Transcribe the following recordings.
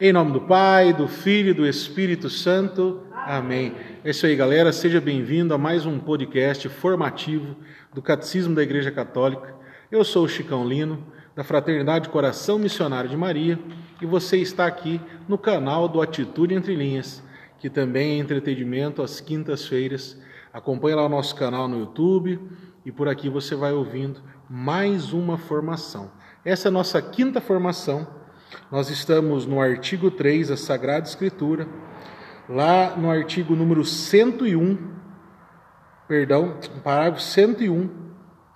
Em nome do Pai, do Filho e do Espírito Santo. Amém. É isso aí, galera. Seja bem-vindo a mais um podcast formativo do Catecismo da Igreja Católica. Eu sou o Chicão Lino, da Fraternidade Coração Missionário de Maria, e você está aqui no canal do Atitude Entre Linhas, que também é entretenimento às quintas-feiras. Acompanhe lá o nosso canal no YouTube e por aqui você vai ouvindo mais uma formação. Essa é a nossa quinta formação nós estamos no artigo 3 da Sagrada Escritura, lá no artigo número 101, perdão, parágrafo 101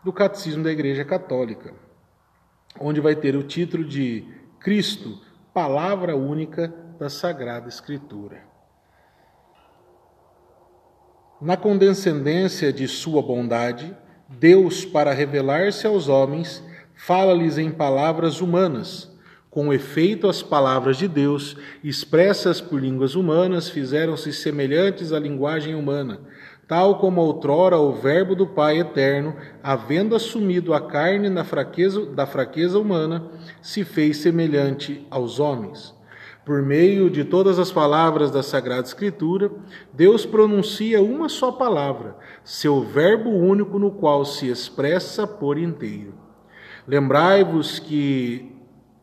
do Catecismo da Igreja Católica, onde vai ter o título de Cristo, Palavra Única da Sagrada Escritura. Na condescendência de Sua bondade, Deus, para revelar-se aos homens, fala-lhes em palavras humanas com efeito, as palavras de Deus, expressas por línguas humanas, fizeram-se semelhantes à linguagem humana, tal como outrora o Verbo do Pai eterno, havendo assumido a carne na fraqueza, da fraqueza humana, se fez semelhante aos homens. Por meio de todas as palavras da Sagrada Escritura, Deus pronuncia uma só palavra, seu Verbo único no qual se expressa por inteiro. Lembrai-vos que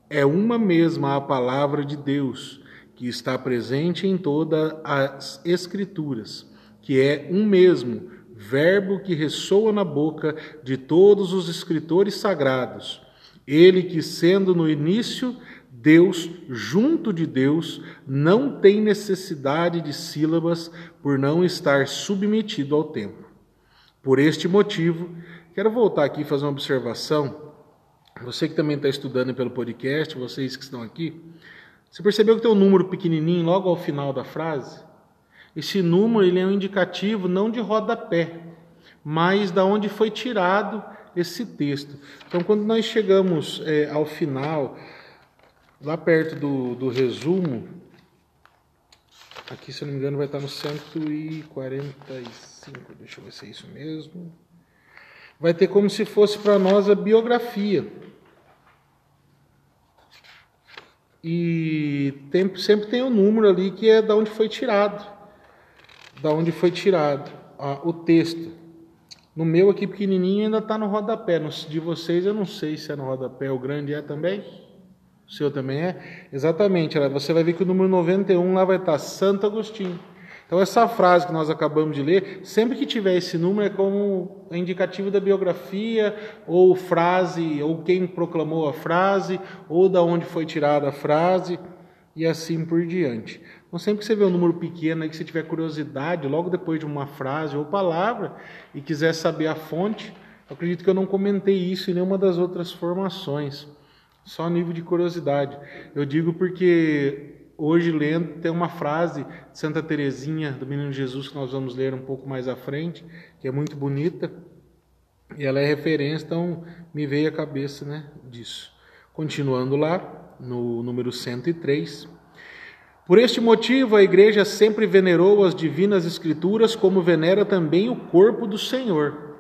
é uma mesma a palavra de Deus, que está presente em todas as Escrituras, que é um mesmo verbo que ressoa na boca de todos os escritores sagrados. Ele que, sendo no início Deus, junto de Deus, não tem necessidade de sílabas por não estar submetido ao tempo. Por este motivo, quero voltar aqui e fazer uma observação você que também está estudando pelo podcast, vocês que estão aqui, você percebeu que tem um número pequenininho logo ao final da frase? Esse número ele é um indicativo não de rodapé, mas da onde foi tirado esse texto. Então, quando nós chegamos é, ao final, lá perto do, do resumo, aqui se eu não me engano vai estar no 145, deixa eu ver se é isso mesmo. Vai ter como se fosse para nós a biografia e tem, sempre tem um número ali que é da onde foi tirado, da onde foi tirado o texto. No meu aqui pequenininho ainda está no rodapé. No de vocês eu não sei se é no rodapé. O grande é também? O seu também é? Exatamente. Você vai ver que o número 91 lá vai estar Santo Agostinho. Então, essa frase que nós acabamos de ler, sempre que tiver esse número, é como indicativo da biografia, ou frase, ou quem proclamou a frase, ou da onde foi tirada a frase, e assim por diante. Então, sempre que você vê um número pequeno, aí que você tiver curiosidade, logo depois de uma frase ou palavra, e quiser saber a fonte, acredito que eu não comentei isso em nenhuma das outras formações, só nível de curiosidade. Eu digo porque hoje lendo, tem uma frase de Santa Teresinha do Menino Jesus que nós vamos ler um pouco mais à frente, que é muito bonita, e ela é referência, então me veio a cabeça né, disso. Continuando lá, no número 103. Por este motivo, a igreja sempre venerou as divinas escrituras, como venera também o corpo do Senhor.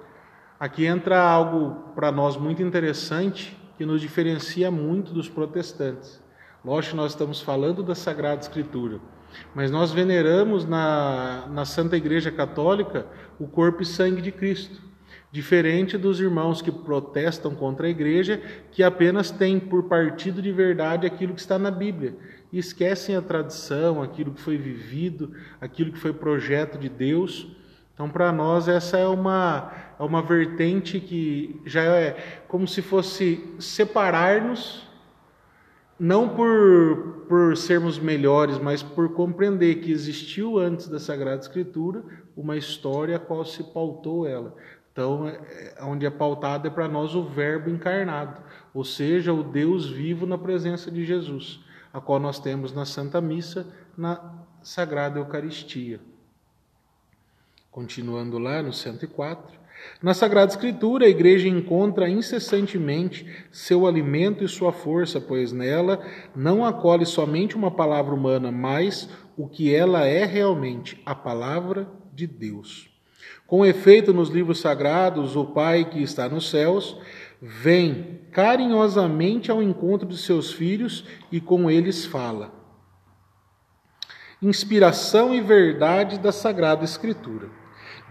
Aqui entra algo para nós muito interessante, que nos diferencia muito dos protestantes. Lógico nós estamos falando da Sagrada Escritura, mas nós veneramos na, na Santa Igreja Católica o corpo e sangue de Cristo. Diferente dos irmãos que protestam contra a igreja, que apenas têm por partido de verdade aquilo que está na Bíblia e esquecem a tradição, aquilo que foi vivido, aquilo que foi projeto de Deus. Então, para nós, essa é uma, é uma vertente que já é como se fosse separar-nos não por, por sermos melhores, mas por compreender que existiu antes da Sagrada Escritura uma história a qual se pautou ela. Então, é, é onde é pautado é para nós o Verbo encarnado, ou seja, o Deus vivo na presença de Jesus, a qual nós temos na Santa Missa, na Sagrada Eucaristia. Continuando lá no 104. Na Sagrada Escritura, a igreja encontra incessantemente seu alimento e sua força, pois nela não acolhe somente uma palavra humana, mas o que ela é realmente, a palavra de Deus. Com efeito, nos livros sagrados, o Pai que está nos céus vem carinhosamente ao encontro de seus filhos e com eles fala. inspiração e verdade da Sagrada Escritura.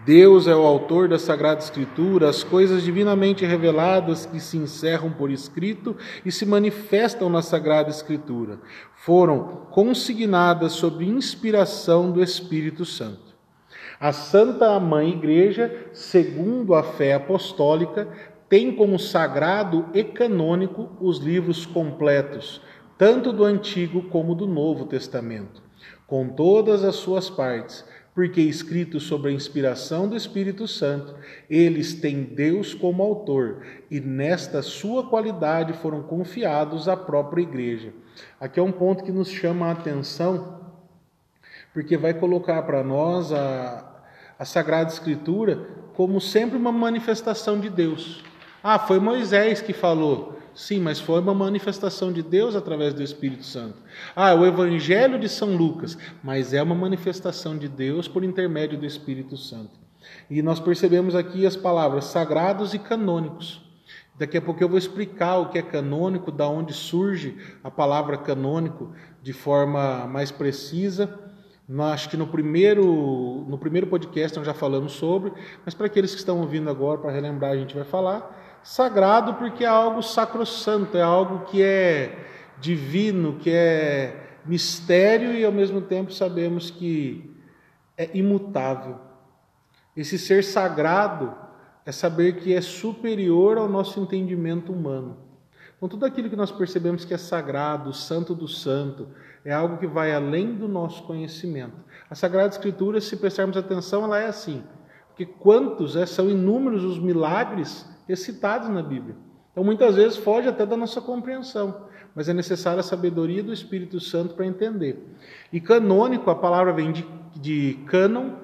Deus é o autor da Sagrada Escritura, as coisas divinamente reveladas que se encerram por escrito e se manifestam na Sagrada Escritura, foram consignadas sob inspiração do Espírito Santo. A Santa Mãe Igreja, segundo a fé apostólica, tem como sagrado e canônico os livros completos, tanto do Antigo como do Novo Testamento, com todas as suas partes porque escritos sobre a inspiração do Espírito Santo, eles têm Deus como autor e nesta sua qualidade foram confiados à própria igreja. Aqui é um ponto que nos chama a atenção, porque vai colocar para nós a, a Sagrada Escritura como sempre uma manifestação de Deus. Ah, foi Moisés que falou. Sim, mas foi uma manifestação de Deus através do Espírito Santo. Ah, o Evangelho de São Lucas, mas é uma manifestação de Deus por intermédio do Espírito Santo. E nós percebemos aqui as palavras sagrados e canônicos. Daqui a pouco eu vou explicar o que é canônico, da onde surge a palavra canônico de forma mais precisa. Acho que no primeiro, no primeiro podcast nós já falamos sobre, mas para aqueles que estão ouvindo agora, para relembrar, a gente vai falar. Sagrado porque é algo sacrossanto, é algo que é divino, que é mistério e ao mesmo tempo sabemos que é imutável. Esse ser sagrado é saber que é superior ao nosso entendimento humano. Então, tudo aquilo que nós percebemos que é sagrado, santo do santo, é algo que vai além do nosso conhecimento. A Sagrada Escritura, se prestarmos atenção, ela é assim. Porque quantos, é, são inúmeros os milagres recitados na Bíblia. Então, muitas vezes foge até da nossa compreensão, mas é necessária a sabedoria do Espírito Santo para entender. E canônico, a palavra vem de, de cânon.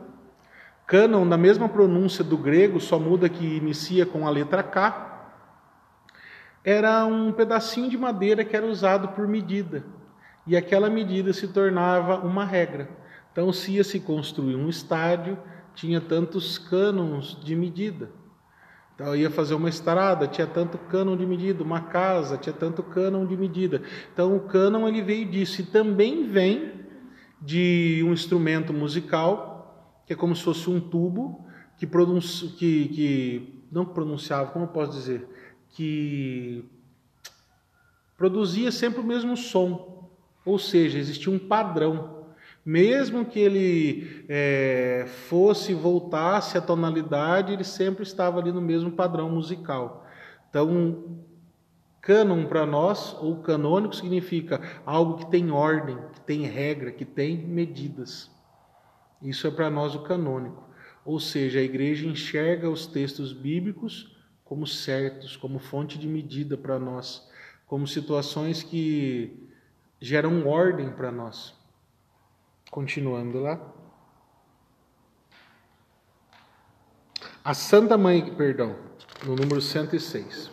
Cânon, na mesma pronúncia do grego, só muda que inicia com a letra K. Era um pedacinho de madeira que era usado por medida. E aquela medida se tornava uma regra. Então, se ia se construir um estádio, tinha tantos cânons de medida. Então, ia fazer uma estrada, tinha tanto cânon de medida, uma casa, tinha tanto cânon de medida. Então, o cânon ele veio disso e também vem de um instrumento musical, que é como se fosse um tubo, que, pronunci, que, que não pronunciava, como eu posso dizer, que produzia sempre o mesmo som, ou seja, existia um padrão. Mesmo que ele é, fosse, voltasse à tonalidade, ele sempre estava ali no mesmo padrão musical. Então, cânon para nós, ou canônico, significa algo que tem ordem, que tem regra, que tem medidas. Isso é para nós o canônico. Ou seja, a igreja enxerga os textos bíblicos como certos, como fonte de medida para nós, como situações que geram ordem para nós. Continuando lá. A Santa Mãe, perdão, no número 106.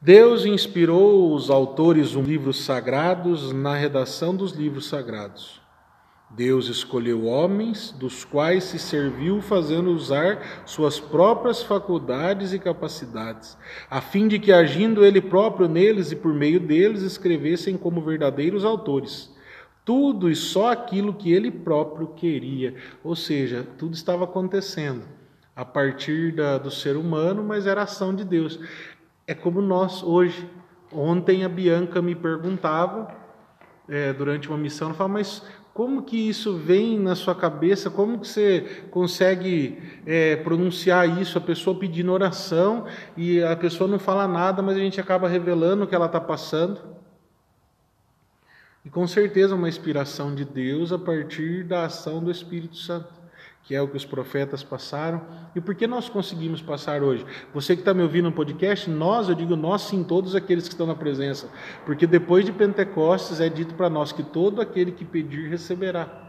Deus inspirou os autores dos livros sagrados na redação dos livros sagrados. Deus escolheu homens dos quais se serviu fazendo usar suas próprias faculdades e capacidades, a fim de que, agindo Ele próprio neles e por meio deles, escrevessem como verdadeiros autores. Tudo e só aquilo que Ele próprio queria. Ou seja, tudo estava acontecendo a partir da, do ser humano, mas era ação de Deus. É como nós hoje. Ontem a Bianca me perguntava, é, durante uma missão, ela falava, mas como que isso vem na sua cabeça? Como que você consegue é, pronunciar isso? A pessoa pedindo oração e a pessoa não fala nada, mas a gente acaba revelando o que ela está passando. E com certeza uma inspiração de Deus a partir da ação do Espírito Santo que é o que os profetas passaram. E por que nós conseguimos passar hoje? Você que está me ouvindo no podcast, nós, eu digo nós sim, todos aqueles que estão na presença, porque depois de Pentecostes é dito para nós que todo aquele que pedir receberá.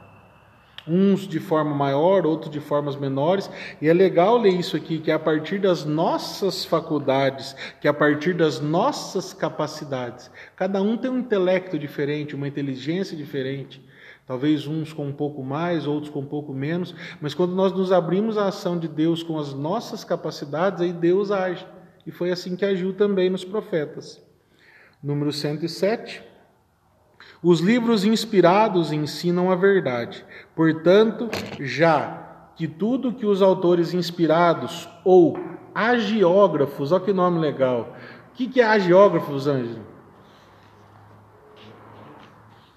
Uns de forma maior, outros de formas menores, e é legal ler isso aqui, que é a partir das nossas faculdades, que é a partir das nossas capacidades. Cada um tem um intelecto diferente, uma inteligência diferente. Talvez uns com um pouco mais, outros com um pouco menos, mas quando nós nos abrimos à ação de Deus com as nossas capacidades, aí Deus age. E foi assim que agiu também nos profetas. Número 107. Os livros inspirados ensinam a verdade. Portanto, já que tudo que os autores inspirados ou agiógrafos, olha que nome legal. O que é agiógrafos, Ângelo?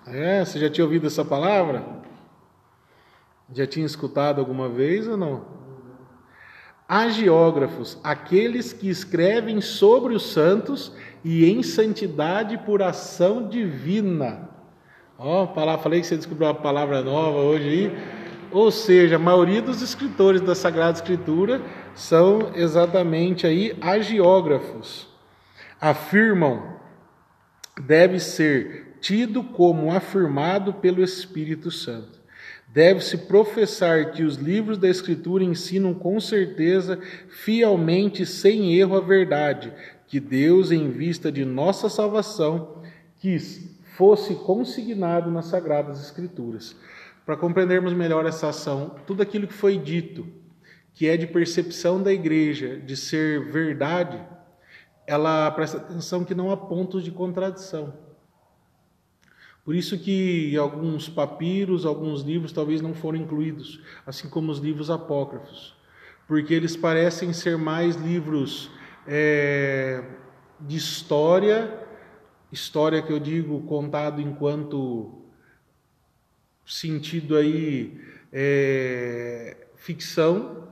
É, você já tinha ouvido essa palavra? Já tinha escutado alguma vez ou não? Agiógrafos, aqueles que escrevem sobre os santos e em santidade por ação divina. Ó, oh, falei que você descobriu uma palavra nova hoje aí. Ou seja, a maioria dos escritores da Sagrada Escritura são exatamente aí agiógrafos. Afirmam deve ser tido como afirmado pelo Espírito Santo. Deve-se professar que os livros da Escritura ensinam com certeza, fielmente, sem erro, a verdade, que Deus, em vista de nossa salvação, quis fosse consignado nas Sagradas Escrituras. Para compreendermos melhor essa ação, tudo aquilo que foi dito, que é de percepção da igreja, de ser verdade, ela presta atenção que não há pontos de contradição. Por isso que alguns papiros, alguns livros talvez não foram incluídos, assim como os livros apócrifos, porque eles parecem ser mais livros é, de história, história que eu digo contado enquanto sentido aí é, ficção,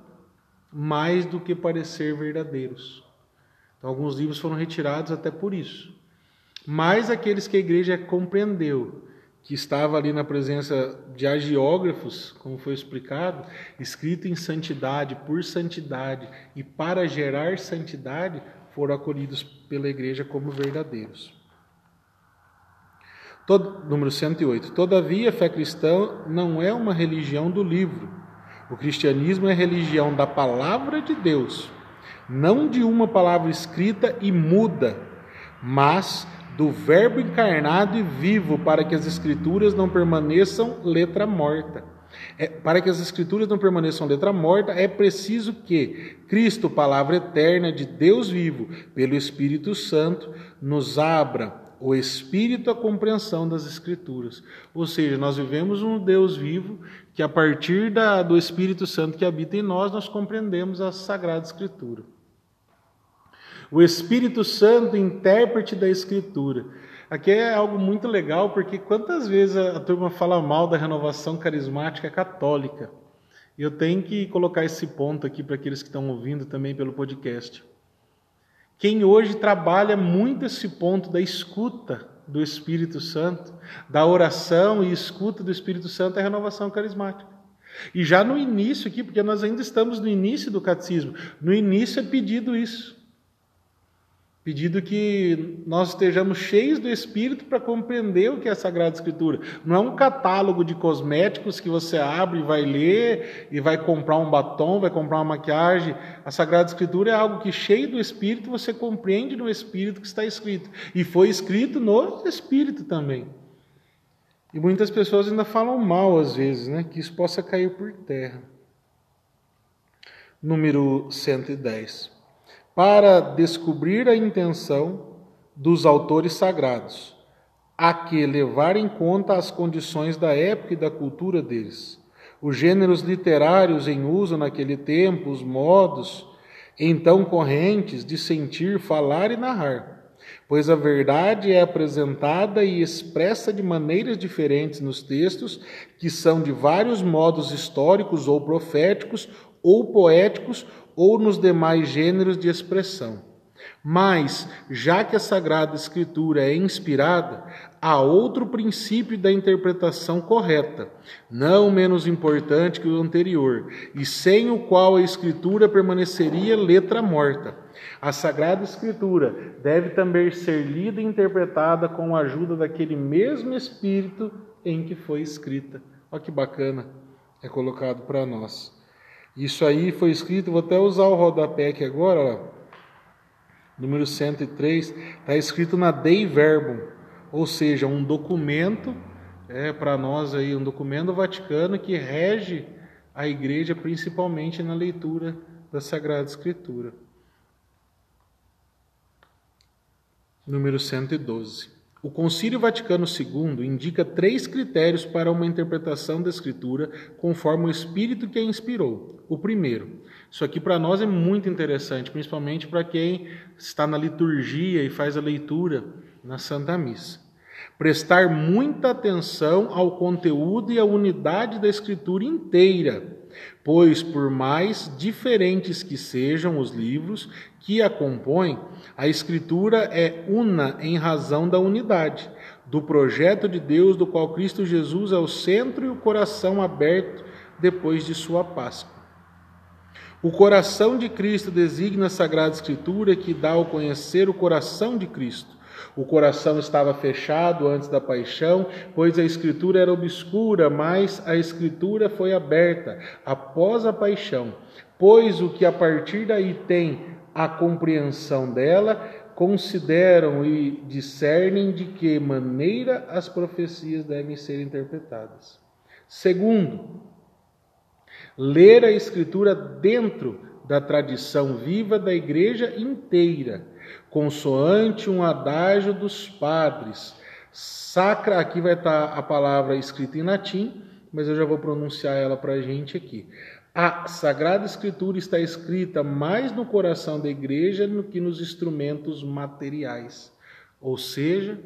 mais do que parecer verdadeiros. Então, alguns livros foram retirados até por isso. Mas aqueles que a igreja compreendeu, que estava ali na presença de agiógrafos, como foi explicado, escrito em santidade, por santidade e para gerar santidade, foram acolhidos pela igreja como verdadeiros. Todo, número 108. Todavia, a fé cristã não é uma religião do livro. O cristianismo é religião da palavra de Deus, não de uma palavra escrita e muda, mas do Verbo encarnado e vivo, para que as Escrituras não permaneçam letra morta. É, para que as Escrituras não permaneçam letra morta, é preciso que Cristo, palavra eterna de Deus vivo, pelo Espírito Santo, nos abra o Espírito a compreensão das Escrituras. Ou seja, nós vivemos um Deus vivo que, a partir da, do Espírito Santo que habita em nós, nós compreendemos a Sagrada Escritura. O Espírito Santo, intérprete da Escritura. Aqui é algo muito legal, porque quantas vezes a turma fala mal da renovação carismática católica? Eu tenho que colocar esse ponto aqui para aqueles que estão ouvindo também pelo podcast. Quem hoje trabalha muito esse ponto da escuta do Espírito Santo, da oração e escuta do Espírito Santo é a renovação carismática. E já no início aqui, porque nós ainda estamos no início do catecismo, no início é pedido isso. Pedido que nós estejamos cheios do Espírito para compreender o que é a Sagrada Escritura. Não é um catálogo de cosméticos que você abre e vai ler, e vai comprar um batom, vai comprar uma maquiagem. A Sagrada Escritura é algo que, cheio do Espírito, você compreende no Espírito que está escrito. E foi escrito no Espírito também. E muitas pessoas ainda falam mal às vezes, né? Que isso possa cair por terra. Número 110 para descobrir a intenção dos autores sagrados, a que levar em conta as condições da época e da cultura deles, os gêneros literários em uso naquele tempo, os modos então correntes de sentir, falar e narrar. Pois a verdade é apresentada e expressa de maneiras diferentes nos textos, que são de vários modos históricos ou proféticos, ou poéticos, ou nos demais gêneros de expressão. Mas, já que a Sagrada Escritura é inspirada, há outro princípio da interpretação correta, não menos importante que o anterior, e sem o qual a Escritura permaneceria letra morta. A Sagrada Escritura deve também ser lida e interpretada com a ajuda daquele mesmo Espírito em que foi escrita. Olha que bacana é colocado para nós. Isso aí foi escrito, vou até usar o rodapé aqui agora, ó, número 103, está escrito na Dei Verbum, ou seja, um documento é, para nós aí, um documento do Vaticano que rege a igreja principalmente na leitura da Sagrada Escritura. Número 112. O Concílio Vaticano II indica três critérios para uma interpretação da Escritura conforme o Espírito que a inspirou. O primeiro, isso aqui para nós é muito interessante, principalmente para quem está na liturgia e faz a leitura na Santa Missa. Prestar muita atenção ao conteúdo e à unidade da Escritura inteira, pois, por mais diferentes que sejam os livros que a compõem, a Escritura é una em razão da unidade, do projeto de Deus, do qual Cristo Jesus é o centro e o coração aberto depois de sua Páscoa. O coração de Cristo designa a Sagrada Escritura que dá ao conhecer o coração de Cristo. O coração estava fechado antes da paixão, pois a Escritura era obscura, mas a Escritura foi aberta após a paixão. Pois o que a partir daí tem a compreensão dela, consideram e discernem de que maneira as profecias devem ser interpretadas. Segundo, ler a Escritura dentro da tradição viva da igreja inteira, consoante um adágio dos padres. Sacra, aqui vai estar a palavra escrita em latim, mas eu já vou pronunciar ela para a gente aqui. A Sagrada Escritura está escrita mais no coração da igreja do que nos instrumentos materiais, ou seja,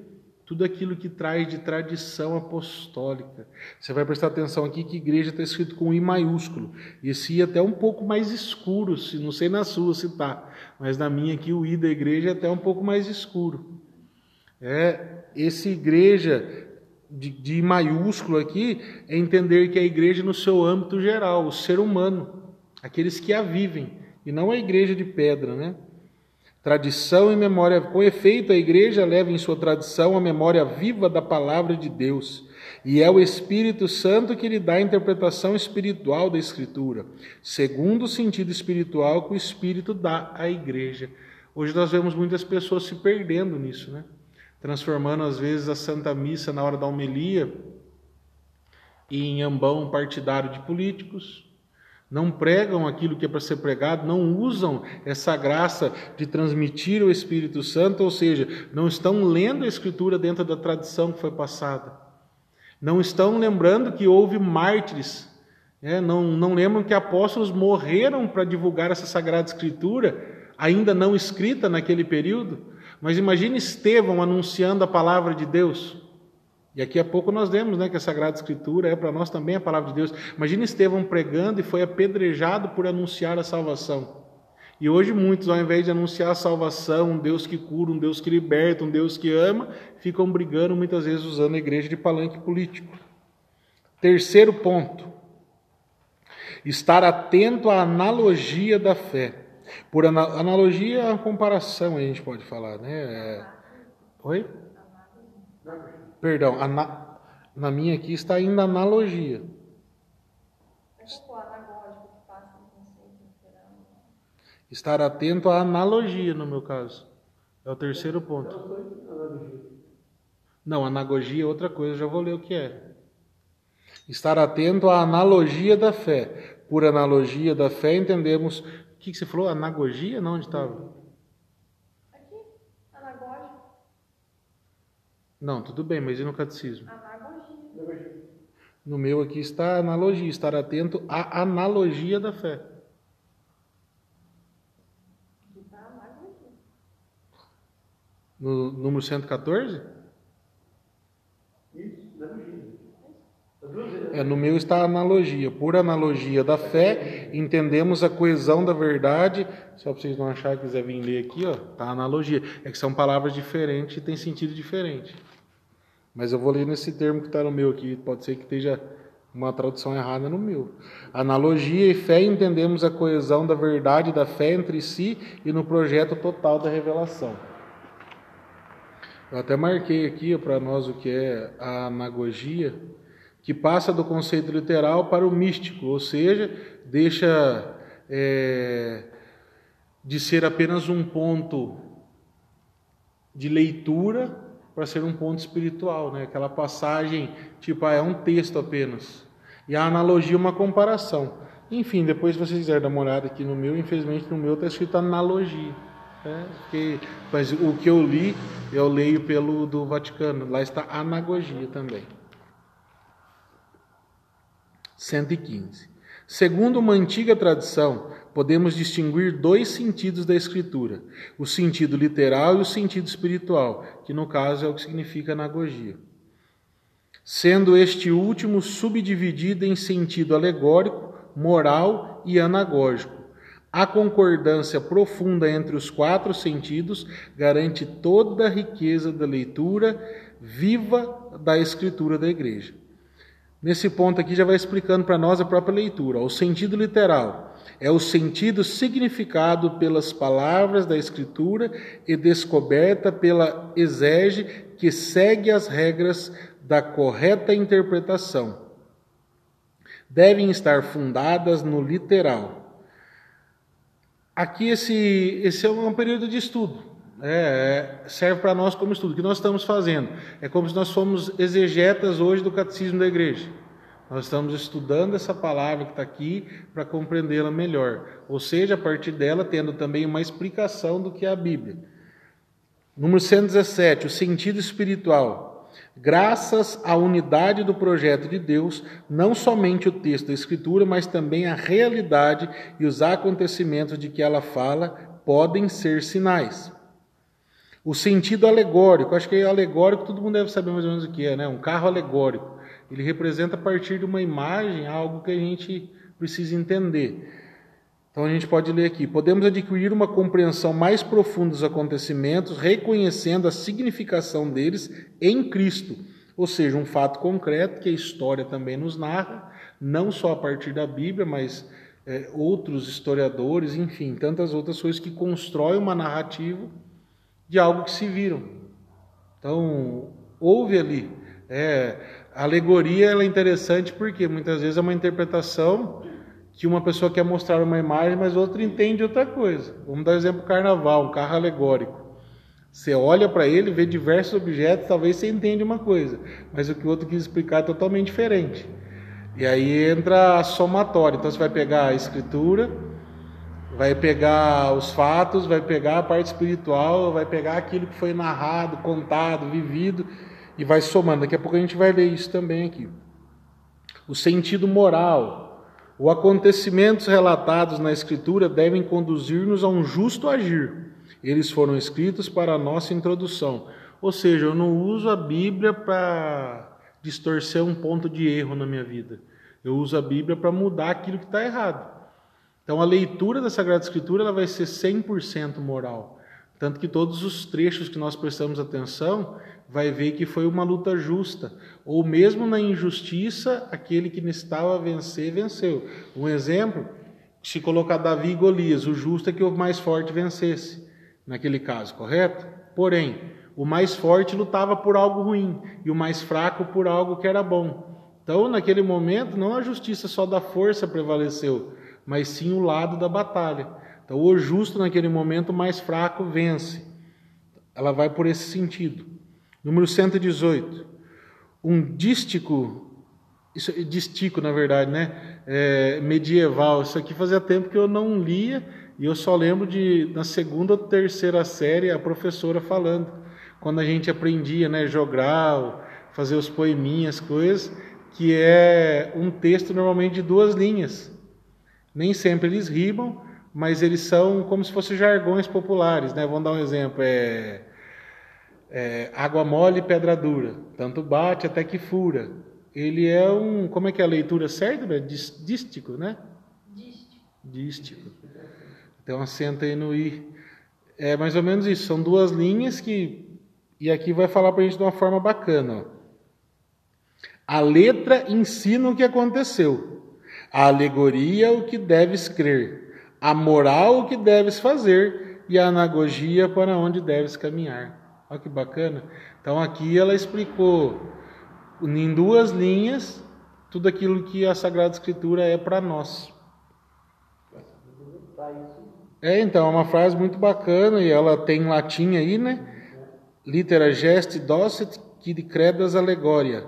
tudo aquilo que traz de tradição apostólica. Você vai prestar atenção aqui que igreja está escrito com I maiúsculo. Esse I é até um pouco mais escuro, se não sei na sua se está, mas na minha aqui o I da igreja é até um pouco mais escuro. É, esse igreja de, de maiúsculo aqui é entender que a igreja no seu âmbito geral, o ser humano, aqueles que a vivem, e não a igreja de pedra, né? Tradição e memória. Com efeito, a igreja leva em sua tradição a memória viva da palavra de Deus. E é o Espírito Santo que lhe dá a interpretação espiritual da Escritura, segundo o sentido espiritual que o Espírito dá à igreja. Hoje nós vemos muitas pessoas se perdendo nisso, né? Transformando às vezes a Santa Missa na hora da homilia em ambão partidário de políticos, não pregam aquilo que é para ser pregado, não usam essa graça de transmitir o Espírito Santo, ou seja, não estão lendo a Escritura dentro da tradição que foi passada, não estão lembrando que houve mártires, né? não, não lembram que apóstolos morreram para divulgar essa Sagrada Escritura, ainda não escrita naquele período. Mas imagine Estevão anunciando a palavra de Deus. E aqui a pouco nós vemos né, que a Sagrada Escritura é para nós também a palavra de Deus. Imagina Estevão pregando e foi apedrejado por anunciar a salvação. E hoje muitos, ao invés de anunciar a salvação, um Deus que cura, um Deus que liberta, um Deus que ama, ficam brigando muitas vezes usando a igreja de palanque político. Terceiro ponto: estar atento à analogia da fé. Por analogia, é comparação, a gente pode falar, né? É... Oi? Perdão, na, na minha aqui está ainda analogia. Estar atento à analogia, no meu caso. É o terceiro ponto. Não, anagogia é outra coisa, já vou ler o que é. Estar atento à analogia da fé. Por analogia da fé, entendemos. O que, que você falou? Anagogia? Não, onde estava? Não, tudo bem, mas e no catecismo? Analogia. No meu aqui está analogia, estar atento à analogia da fé. No número 114? É, no meu está a analogia. Por analogia da fé, entendemos a coesão da verdade. Só para vocês não acharem que quiser vir ler aqui, ó, tá a analogia. É que são palavras diferentes e tem sentido diferente. Mas eu vou ler nesse termo que está no meu aqui. Pode ser que esteja uma tradução errada no meu. Analogia e fé entendemos a coesão da verdade da fé entre si e no projeto total da revelação. Eu até marquei aqui para nós o que é a anagogia, que passa do conceito literal para o místico, ou seja, deixa é, de ser apenas um ponto de leitura para ser um ponto espiritual, né? Aquela passagem, tipo, ah, é um texto apenas. E a analogia é uma comparação. Enfim, depois se vocês quiserem dar uma olhada aqui no meu, infelizmente no meu está escrito analogia. Né? Porque, mas o que eu li eu leio pelo do Vaticano. Lá está anagogia também. 115. Segundo uma antiga tradição, podemos distinguir dois sentidos da Escritura: o sentido literal e o sentido espiritual, que no caso é o que significa anagogia. Sendo este último subdividido em sentido alegórico, moral e anagógico. A concordância profunda entre os quatro sentidos garante toda a riqueza da leitura viva da Escritura da Igreja. Nesse ponto aqui já vai explicando para nós a própria leitura. O sentido literal é o sentido significado pelas palavras da Escritura e descoberta pela exege que segue as regras da correta interpretação. Devem estar fundadas no literal. Aqui esse, esse é um período de estudo. É, é, serve para nós como estudo. O que nós estamos fazendo? É como se nós fôssemos exegetas hoje do catecismo da igreja. Nós estamos estudando essa palavra que está aqui para compreendê-la melhor. Ou seja, a partir dela, tendo também uma explicação do que é a Bíblia. Número 117, o sentido espiritual. Graças à unidade do projeto de Deus, não somente o texto da Escritura, mas também a realidade e os acontecimentos de que ela fala podem ser sinais. O sentido alegórico, acho que é alegórico, todo mundo deve saber mais ou menos o que é, né? Um carro alegórico. Ele representa a partir de uma imagem algo que a gente precisa entender. Então a gente pode ler aqui: podemos adquirir uma compreensão mais profunda dos acontecimentos, reconhecendo a significação deles em Cristo, ou seja, um fato concreto que a história também nos narra, não só a partir da Bíblia, mas é, outros historiadores, enfim, tantas outras coisas que constroem uma narrativa de algo que se viram. Então, houve ali. É, a alegoria é interessante porque muitas vezes é uma interpretação que uma pessoa quer mostrar uma imagem, mas outra entende outra coisa. Vamos dar um exemplo carnaval, um carro alegórico. Você olha para ele, vê diversos objetos, talvez você entende uma coisa, mas o que o outro quis explicar é totalmente diferente. E aí entra a somatória. Então você vai pegar a escritura, vai pegar os fatos, vai pegar a parte espiritual, vai pegar aquilo que foi narrado, contado, vivido e vai somando. Daqui a pouco a gente vai ler isso também aqui. O sentido moral. Os acontecimentos relatados na Escritura devem conduzir-nos a um justo agir. Eles foram escritos para a nossa introdução. Ou seja, eu não uso a Bíblia para distorcer um ponto de erro na minha vida. Eu uso a Bíblia para mudar aquilo que está errado. Então a leitura da Sagrada Escritura ela vai ser 100% moral. Tanto que todos os trechos que nós prestamos atenção, vai ver que foi uma luta justa. Ou mesmo na injustiça, aquele que necessitava vencer, venceu. Um exemplo, se colocar Davi e Golias, o justo é que o mais forte vencesse, naquele caso, correto? Porém, o mais forte lutava por algo ruim e o mais fraco por algo que era bom. Então, naquele momento, não a justiça só da força prevaleceu, mas sim o lado da batalha. Então, o justo naquele momento mais fraco vence. Ela vai por esse sentido. Número 118. Um dístico, isso, dístico na verdade, né? É, medieval. Isso aqui fazia tempo que eu não lia e eu só lembro de na segunda ou terceira série a professora falando quando a gente aprendia, né, jogral, fazer os poeminhas, coisas, que é um texto normalmente de duas linhas. Nem sempre eles rimam, mas eles são como se fossem jargões populares, né? Vamos dar um exemplo, é, é, água mole e pedra dura, tanto bate até que fura. Ele é um, como é que é a leitura certa? Dístico, né? Dístico. Dístico. Tem um acento aí no i. É mais ou menos isso, são duas linhas que, e aqui vai falar para a gente de uma forma bacana. Ó. A letra ensina o que aconteceu. A alegoria, o que deves crer, a moral, o que deves fazer, e a anagogia, para onde deves caminhar. Olha que bacana. Então aqui ela explicou em duas linhas tudo aquilo que a Sagrada Escritura é para nós. É, então, é uma frase muito bacana e ela tem em latim aí, né? Litera gest docet quid credas alegoria.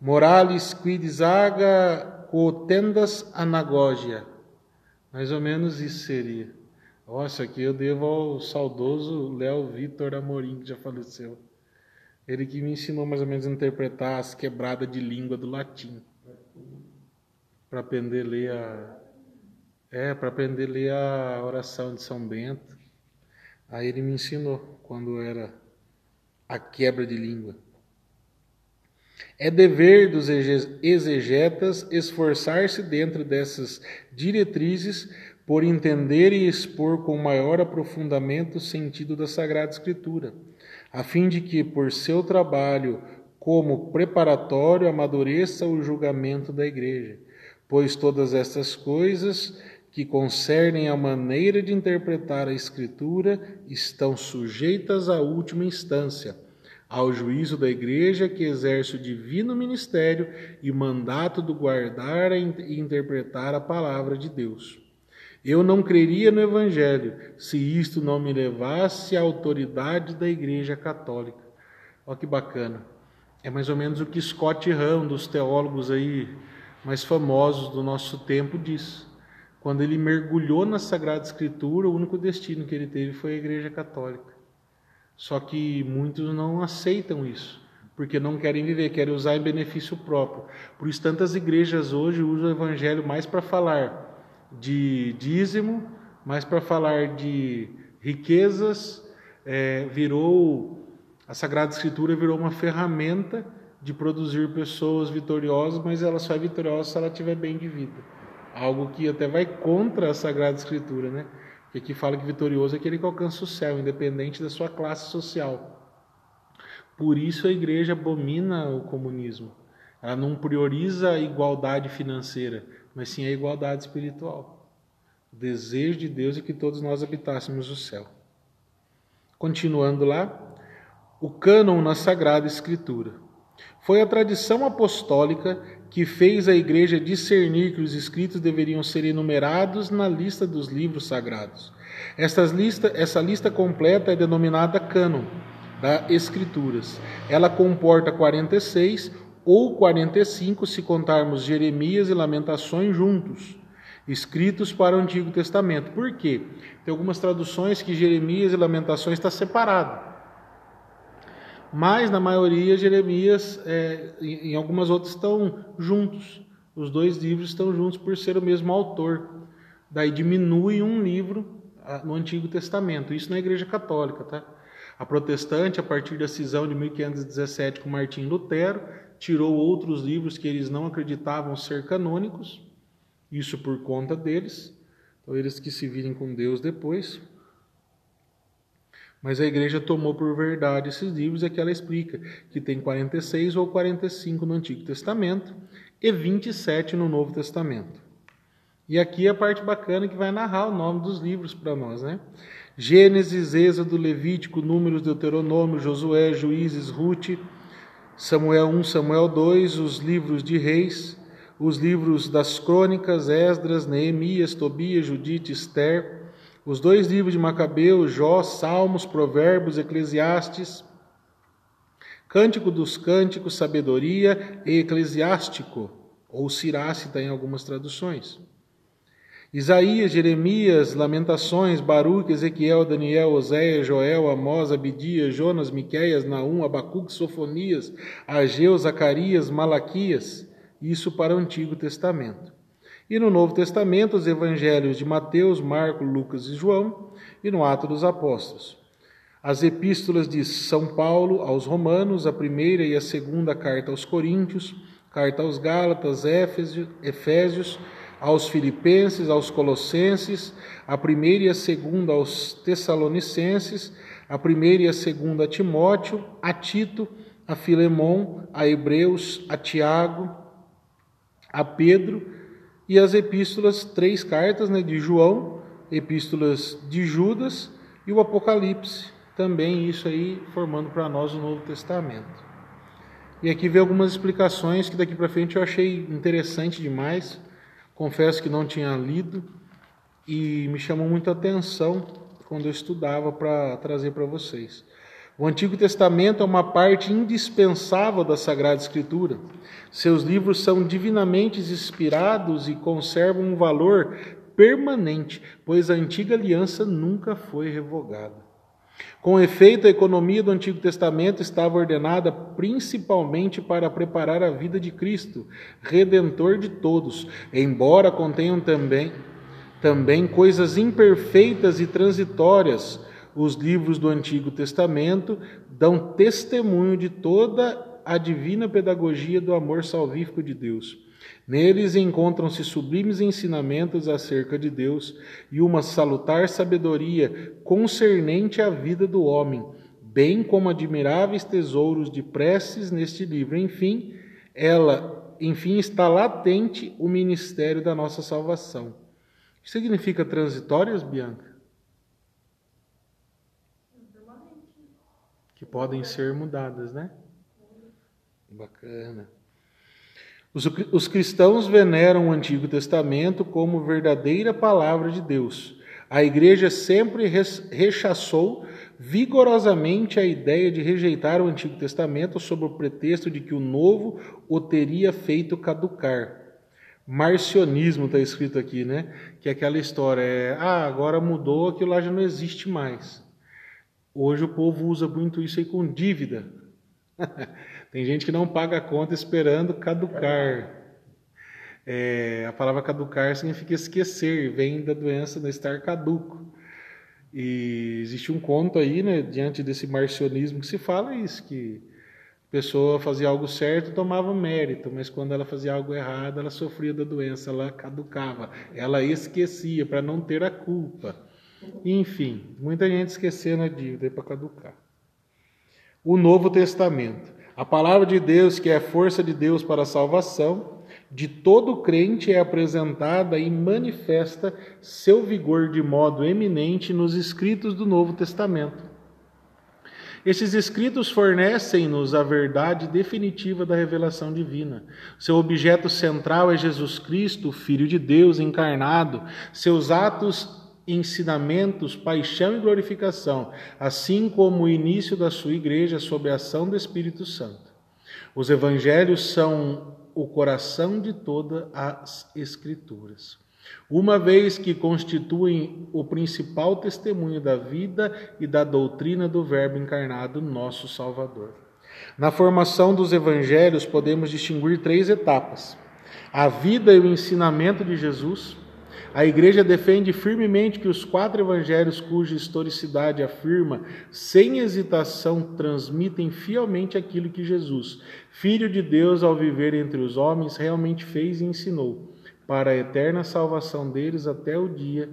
Moralis quid zaga tendas anagogia. Mais ou menos isso seria. Nossa, aqui eu devo ao saudoso Léo Vitor Amorim, que já faleceu. Ele que me ensinou mais ou menos a interpretar as quebradas de língua do latim. Para aprender a ler a. É, para aprender a ler a oração de São Bento. Aí ele me ensinou quando era a quebra de língua. É dever dos exegetas esforçar-se dentro dessas diretrizes por entender e expor com maior aprofundamento o sentido da Sagrada Escritura, a fim de que, por seu trabalho como preparatório, amadureça o julgamento da Igreja, pois todas estas coisas que concernem a maneira de interpretar a Escritura estão sujeitas à última instância, ao juízo da Igreja que exerce o divino ministério e mandato do guardar e interpretar a palavra de Deus. Eu não creria no Evangelho se isto não me levasse à autoridade da Igreja Católica. Olha que bacana. É mais ou menos o que Scott um dos teólogos aí mais famosos do nosso tempo, diz. Quando ele mergulhou na Sagrada Escritura, o único destino que ele teve foi a Igreja Católica. Só que muitos não aceitam isso, porque não querem viver, querem usar em benefício próprio. Por isso, tantas igrejas hoje usam o Evangelho mais para falar de dízimo, mas para falar de riquezas, é, virou a Sagrada Escritura virou uma ferramenta de produzir pessoas vitoriosas, mas ela só é vitoriosa se ela tiver bem de vida. Algo que até vai contra a Sagrada Escritura, né? Porque aqui fala que vitorioso é aquele que alcança o céu, independente da sua classe social. Por isso a igreja abomina o comunismo. Ela não prioriza a igualdade financeira, mas sim a igualdade espiritual. O desejo de Deus é que todos nós habitássemos o céu. Continuando lá, o cânon na Sagrada Escritura. Foi a tradição apostólica que fez a igreja discernir que os escritos deveriam ser enumerados na lista dos livros sagrados. Lista, essa lista completa é denominada cânon das Escrituras. Ela comporta 46 ou 45 se contarmos Jeremias e Lamentações juntos, escritos para o Antigo Testamento. Por quê? Tem algumas traduções que Jeremias e Lamentações está separado. Mas na maioria Jeremias é, em algumas outras estão juntos. Os dois livros estão juntos por ser o mesmo autor. Daí diminui um livro no Antigo Testamento. Isso na Igreja Católica, tá? A protestante, a partir da cisão de 1517 com Martim Lutero, tirou outros livros que eles não acreditavam ser canônicos, isso por conta deles, então eles que se virem com Deus depois. Mas a igreja tomou por verdade esses livros, é que ela explica que tem 46 ou 45 no Antigo Testamento e 27 no Novo Testamento. E aqui é a parte bacana que vai narrar o nome dos livros para nós, né? Gênesis, Êxodo, Levítico, Números, Deuteronômio, Josué, Juízes, Ruth, Samuel 1, Samuel 2, os livros de Reis, os livros das Crônicas, Esdras, Neemias, Tobias, Judite, Esther, os dois livros de Macabeus, Jó, Salmos, Provérbios, Eclesiastes, Cântico dos Cânticos, Sabedoria e Eclesiástico, ou Sirácita em algumas traduções. Isaías, Jeremias, Lamentações, Baruque, Ezequiel, Daniel, Oséias, Joel, Amós, Abidias, Jonas, Miqueias, Naum, Abacuque, Sofonias, Ageu, Zacarias, Malaquias, isso para o Antigo Testamento. E no Novo Testamento, os evangelhos de Mateus, Marcos, Lucas e João, e no Ato dos Apóstolos. As epístolas de São Paulo aos Romanos, a primeira e a segunda carta aos Coríntios, carta aos Gálatas, Éfesios, Efésios, aos Filipenses, aos Colossenses, a primeira e a segunda aos Tessalonicenses, a primeira e a segunda a Timóteo, a Tito, a Filemon, a Hebreus, a Tiago, a Pedro e as epístolas, três cartas né, de João, epístolas de Judas e o Apocalipse, também isso aí formando para nós o Novo Testamento. E aqui vem algumas explicações que daqui para frente eu achei interessante demais Confesso que não tinha lido e me chamou muita atenção quando eu estudava para trazer para vocês. O Antigo Testamento é uma parte indispensável da Sagrada Escritura. Seus livros são divinamente inspirados e conservam um valor permanente, pois a antiga aliança nunca foi revogada. Com efeito, a economia do Antigo Testamento estava ordenada principalmente para preparar a vida de Cristo, redentor de todos, embora contenham também também coisas imperfeitas e transitórias. Os livros do Antigo Testamento dão testemunho de toda a divina pedagogia do amor salvífico de Deus. Neles encontram-se sublimes ensinamentos acerca de Deus e uma salutar sabedoria concernente à vida do homem, bem como admiráveis tesouros de preces neste livro. Enfim, ela, enfim, está latente o ministério da nossa salvação. Significa transitórias, Bianca? Podem ser mudadas, né? Bacana. Os, os cristãos veneram o Antigo Testamento como verdadeira palavra de Deus. A igreja sempre rechaçou vigorosamente a ideia de rejeitar o Antigo Testamento sob o pretexto de que o Novo o teria feito caducar. Marcionismo está escrito aqui, né? Que é aquela história, é, ah, agora mudou, aquilo lá já não existe mais. Hoje o povo usa muito isso aí com dívida. Tem gente que não paga a conta esperando caducar. É, a palavra caducar significa esquecer, vem da doença de estar caduco. E existe um conto aí, né, diante desse marcionismo que se fala isso, que a pessoa fazia algo certo tomava mérito, mas quando ela fazia algo errado, ela sofria da doença, ela caducava, ela esquecia para não ter a culpa. Enfim, muita gente esquecendo a dívida para caducar. O Novo Testamento. A palavra de Deus, que é a força de Deus para a salvação de todo crente, é apresentada e manifesta seu vigor de modo eminente nos escritos do Novo Testamento. Esses escritos fornecem-nos a verdade definitiva da revelação divina. Seu objeto central é Jesus Cristo, Filho de Deus encarnado. Seus atos ensinamentos, paixão e glorificação, assim como o início da sua igreja sob a ação do Espírito Santo. Os evangelhos são o coração de todas as Escrituras, uma vez que constituem o principal testemunho da vida e da doutrina do Verbo encarnado, nosso Salvador. Na formação dos evangelhos, podemos distinguir três etapas: a vida e o ensinamento de Jesus a igreja defende firmemente que os quatro evangelhos, cuja historicidade afirma, sem hesitação, transmitem fielmente aquilo que Jesus, Filho de Deus, ao viver entre os homens, realmente fez e ensinou, para a eterna salvação deles até o dia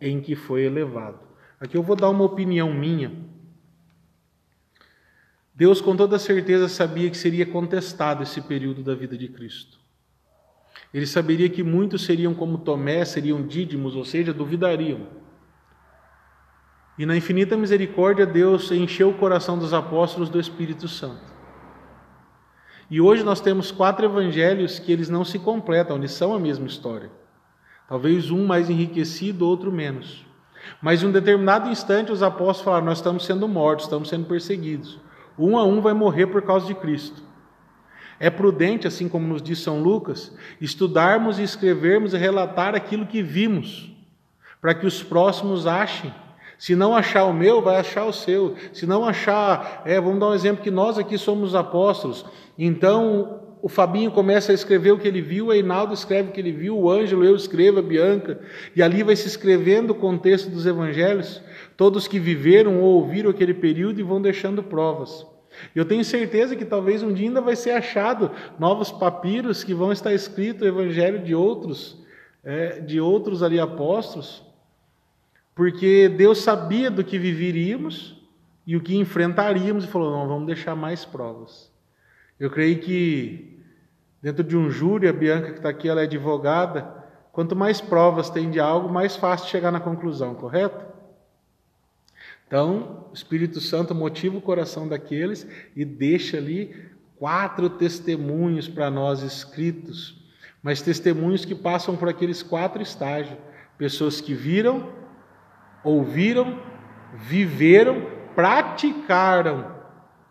em que foi elevado. Aqui eu vou dar uma opinião minha. Deus, com toda certeza, sabia que seria contestado esse período da vida de Cristo. Ele saberia que muitos seriam como Tomé, seriam dídimos, ou seja, duvidariam. E na infinita misericórdia, Deus encheu o coração dos apóstolos do Espírito Santo. E hoje nós temos quatro evangelhos que eles não se completam, eles são a mesma história. Talvez um mais enriquecido, outro menos. Mas em um determinado instante os apóstolos falaram: Nós estamos sendo mortos, estamos sendo perseguidos. Um a um vai morrer por causa de Cristo. É prudente, assim como nos diz São Lucas, estudarmos e escrevermos e relatar aquilo que vimos, para que os próximos achem. Se não achar o meu, vai achar o seu. Se não achar, é, vamos dar um exemplo que nós aqui somos apóstolos. Então o Fabinho começa a escrever o que ele viu, o Einaldo escreve o que ele viu, o Ângelo, eu escrevo, a Bianca, e ali vai se escrevendo o contexto dos evangelhos, todos que viveram ou ouviram aquele período e vão deixando provas. Eu tenho certeza que talvez um dia ainda vai ser achado novos papiros que vão estar escrito o evangelho de outros, é, de outros ali apóstolos, porque Deus sabia do que viveríamos e o que enfrentaríamos e falou: não, vamos deixar mais provas. Eu creio que dentro de um júri, a Bianca que está aqui, ela é advogada, quanto mais provas tem de algo, mais fácil chegar na conclusão, correto? Então, o Espírito Santo motiva o coração daqueles e deixa ali quatro testemunhos para nós escritos, mas testemunhos que passam por aqueles quatro estágios: pessoas que viram, ouviram, viveram, praticaram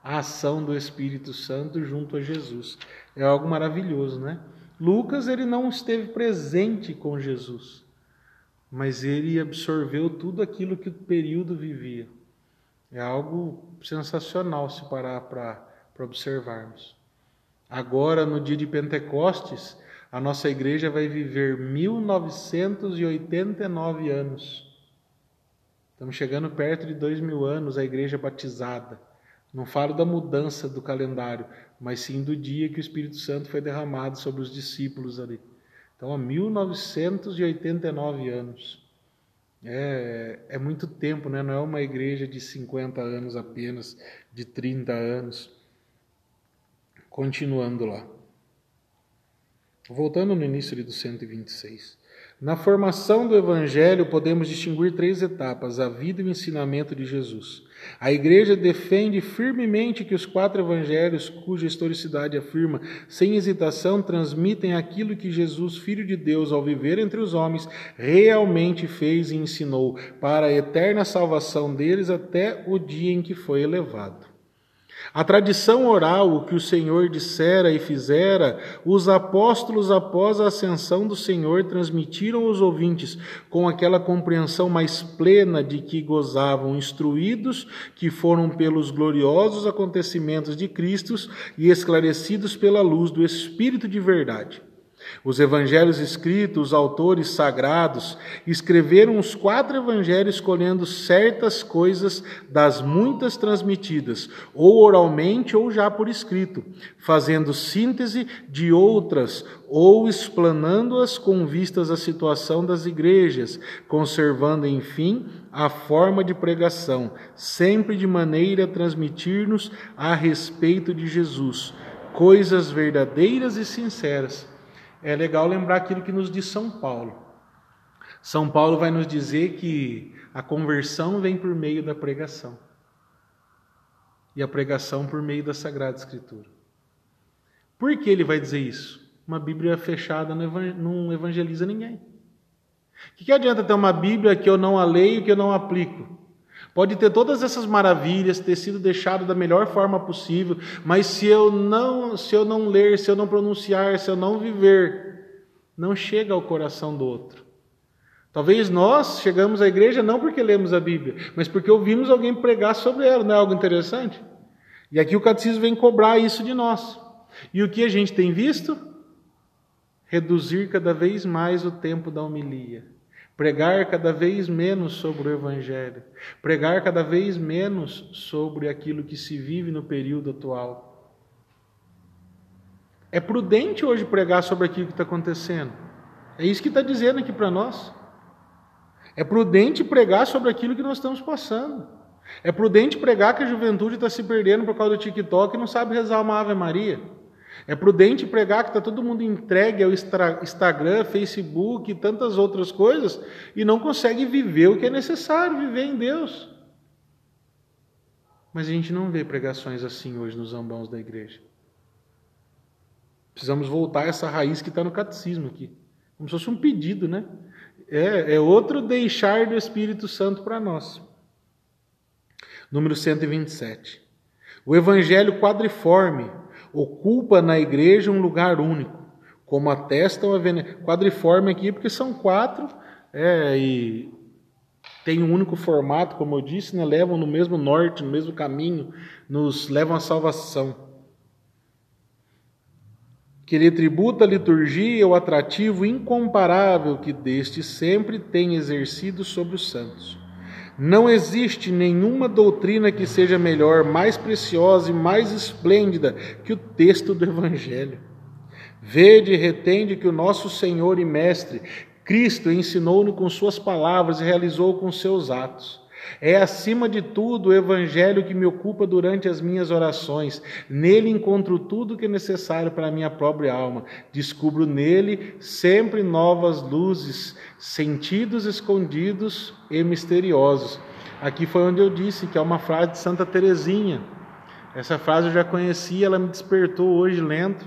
a ação do Espírito Santo junto a Jesus. É algo maravilhoso, né? Lucas ele não esteve presente com Jesus, mas ele absorveu tudo aquilo que o período vivia. É algo sensacional se parar para observarmos. Agora, no dia de Pentecostes, a nossa igreja vai viver 1989 anos. Estamos chegando perto de dois mil anos, a igreja batizada. Não falo da mudança do calendário, mas sim do dia que o Espírito Santo foi derramado sobre os discípulos ali. Então, há 1989 anos. É, é muito tempo, né? não é uma igreja de 50 anos apenas, de 30 anos. Continuando lá. Voltando no início do 126. Na formação do Evangelho, podemos distinguir três etapas: a vida e o ensinamento de Jesus. A Igreja defende firmemente que os quatro evangelhos, cuja historicidade afirma sem hesitação, transmitem aquilo que Jesus, Filho de Deus, ao viver entre os homens, realmente fez e ensinou, para a eterna salvação deles até o dia em que foi elevado. A tradição oral, o que o Senhor dissera e fizera, os apóstolos, após a ascensão do Senhor, transmitiram aos ouvintes com aquela compreensão mais plena de que gozavam, instruídos que foram pelos gloriosos acontecimentos de Cristo e esclarecidos pela luz do Espírito de verdade. Os evangelhos escritos, os autores sagrados, escreveram os quatro evangelhos escolhendo certas coisas das muitas transmitidas, ou oralmente ou já por escrito, fazendo síntese de outras ou explanando-as com vistas à situação das igrejas, conservando, enfim, a forma de pregação, sempre de maneira a transmitir-nos a respeito de Jesus, coisas verdadeiras e sinceras é legal lembrar aquilo que nos diz São Paulo. São Paulo vai nos dizer que a conversão vem por meio da pregação. E a pregação por meio da Sagrada Escritura. Por que ele vai dizer isso? Uma Bíblia fechada não evangeliza ninguém. O que, que adianta ter uma Bíblia que eu não a leio, que eu não aplico? Pode ter todas essas maravilhas, ter sido deixado da melhor forma possível, mas se eu não, se eu não ler, se eu não pronunciar, se eu não viver, não chega ao coração do outro. Talvez nós chegamos à igreja não porque lemos a Bíblia, mas porque ouvimos alguém pregar sobre ela, não é algo interessante? E aqui o catecismo vem cobrar isso de nós. E o que a gente tem visto? Reduzir cada vez mais o tempo da homilia pregar cada vez menos sobre o Evangelho, pregar cada vez menos sobre aquilo que se vive no período atual. É prudente hoje pregar sobre aquilo que está acontecendo. É isso que está dizendo aqui para nós. É prudente pregar sobre aquilo que nós estamos passando. É prudente pregar que a juventude está se perdendo por causa do TikTok e não sabe rezar uma Ave Maria. É prudente pregar que está todo mundo entregue ao Instagram, Facebook e tantas outras coisas e não consegue viver o que é necessário viver em Deus. Mas a gente não vê pregações assim hoje nos ambãos da igreja. Precisamos voltar a essa raiz que está no catecismo aqui. Como se fosse um pedido, né? É, é outro deixar do Espírito Santo para nós. Número 127. O Evangelho quadriforme ocupa na igreja um lugar único, como atestam a quadriforme aqui, porque são quatro é, e tem um único formato, como eu disse, né, levam no mesmo norte, no mesmo caminho, nos levam à salvação. Que lhe tributa a liturgia o atrativo incomparável que deste sempre tem exercido sobre os santos não existe nenhuma doutrina que seja melhor, mais preciosa e mais esplêndida que o texto do Evangelho. Vede e retende que o nosso Senhor e Mestre, Cristo, ensinou-no com suas palavras e realizou com seus atos. É, acima de tudo, o Evangelho que me ocupa durante as minhas orações. Nele encontro tudo que é necessário para a minha própria alma. Descubro nele sempre novas luzes, sentidos escondidos e misteriosos. Aqui foi onde eu disse que é uma frase de Santa Teresinha. Essa frase eu já conhecia, ela me despertou hoje lendo.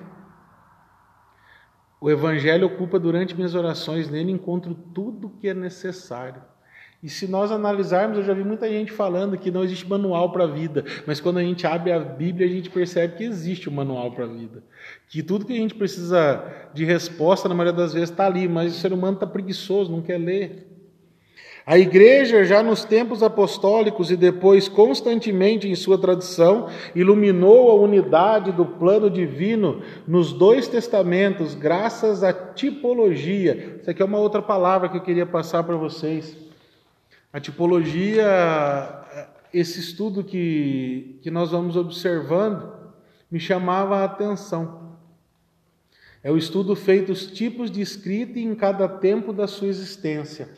O Evangelho ocupa durante minhas orações, nele encontro tudo que é necessário. E se nós analisarmos, eu já vi muita gente falando que não existe manual para a vida, mas quando a gente abre a Bíblia, a gente percebe que existe um manual para a vida. Que tudo que a gente precisa de resposta, na maioria das vezes, está ali, mas o ser humano está preguiçoso, não quer ler. A igreja, já nos tempos apostólicos e depois constantemente em sua tradição, iluminou a unidade do plano divino nos dois testamentos, graças à tipologia. Isso aqui é uma outra palavra que eu queria passar para vocês. A tipologia, esse estudo que, que nós vamos observando, me chamava a atenção. É o estudo feito os tipos de escrita em cada tempo da sua existência.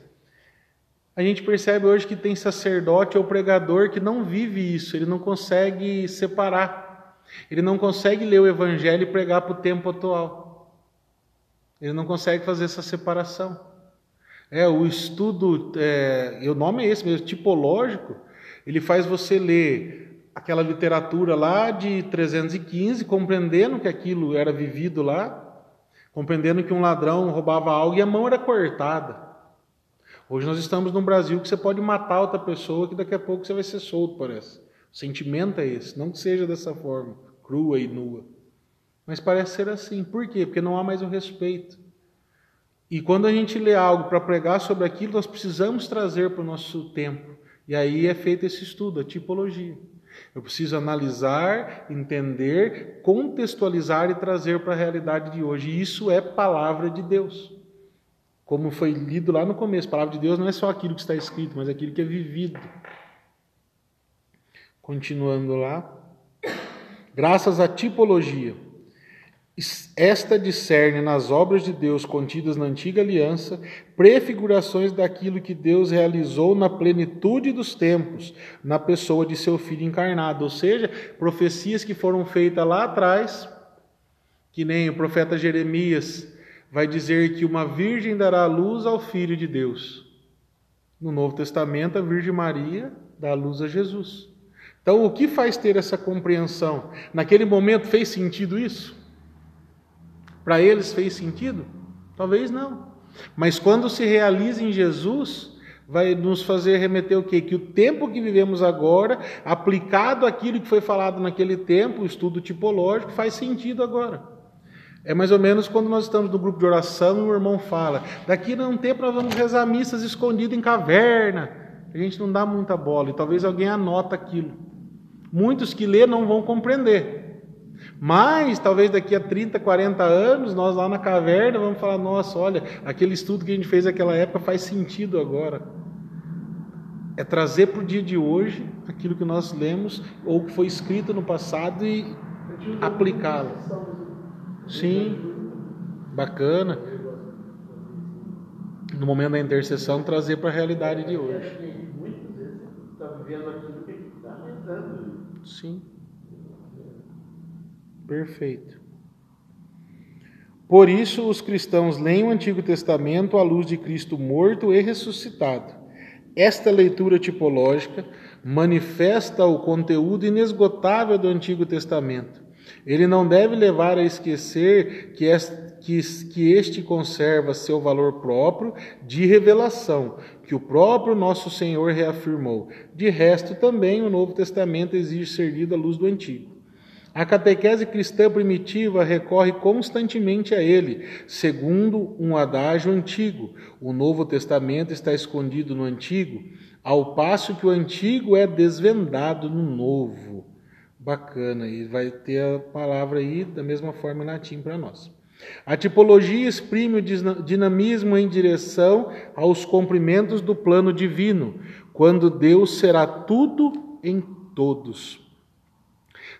A gente percebe hoje que tem sacerdote ou pregador que não vive isso, ele não consegue separar, ele não consegue ler o evangelho e pregar para o tempo atual, ele não consegue fazer essa separação. É o estudo, é, o nome é esse mesmo, tipológico, ele faz você ler aquela literatura lá de 315, compreendendo que aquilo era vivido lá, compreendendo que um ladrão roubava algo e a mão era cortada. Hoje nós estamos num Brasil que você pode matar outra pessoa que daqui a pouco você vai ser solto, parece. O sentimento é esse, não que seja dessa forma, crua e nua. Mas parece ser assim. Por quê? Porque não há mais o respeito. E quando a gente lê algo para pregar sobre aquilo, nós precisamos trazer para o nosso tempo. E aí é feito esse estudo, a tipologia. Eu preciso analisar, entender, contextualizar e trazer para a realidade de hoje. E isso é palavra de Deus. Como foi lido lá no começo, a palavra de Deus não é só aquilo que está escrito, mas aquilo que é vivido. Continuando lá. Graças à tipologia, esta discerne nas obras de Deus contidas na antiga aliança prefigurações daquilo que Deus realizou na plenitude dos tempos, na pessoa de seu filho encarnado, ou seja, profecias que foram feitas lá atrás, que nem o profeta Jeremias vai dizer que uma virgem dará luz ao Filho de Deus. No Novo Testamento, a Virgem Maria dá luz a Jesus. Então, o que faz ter essa compreensão? Naquele momento fez sentido isso? Para eles fez sentido? Talvez não. Mas quando se realiza em Jesus, vai nos fazer remeter o quê? Que o tempo que vivemos agora, aplicado àquilo que foi falado naquele tempo, o estudo tipológico, faz sentido agora. É mais ou menos quando nós estamos no grupo de oração e o irmão fala: daqui a um tempo nós vamos rezar missas escondidas em caverna. A gente não dá muita bola e talvez alguém anota aquilo. Muitos que lê não vão compreender. Mas talvez daqui a 30, 40 anos, nós lá na caverna vamos falar: nossa, olha, aquele estudo que a gente fez naquela época faz sentido agora. É trazer para o dia de hoje aquilo que nós lemos ou que foi escrito no passado e aplicá-lo. Sim, bacana. No momento da intercessão, trazer para a realidade de hoje. Muitas vezes está vivendo aquilo que está rezando. Sim. Perfeito. Por isso, os cristãos leem o Antigo Testamento à luz de Cristo morto e ressuscitado. Esta leitura tipológica manifesta o conteúdo inesgotável do Antigo Testamento ele não deve levar a esquecer que este conserva seu valor próprio de revelação, que o próprio nosso Senhor reafirmou. De resto, também o Novo Testamento exige ser lido à luz do Antigo. A catequese cristã primitiva recorre constantemente a ele, segundo um adágio antigo. O Novo Testamento está escondido no Antigo, ao passo que o Antigo é desvendado no Novo. Bacana, e vai ter a palavra aí da mesma forma em latim para nós. A tipologia exprime o dinamismo em direção aos cumprimentos do plano divino, quando Deus será tudo em todos.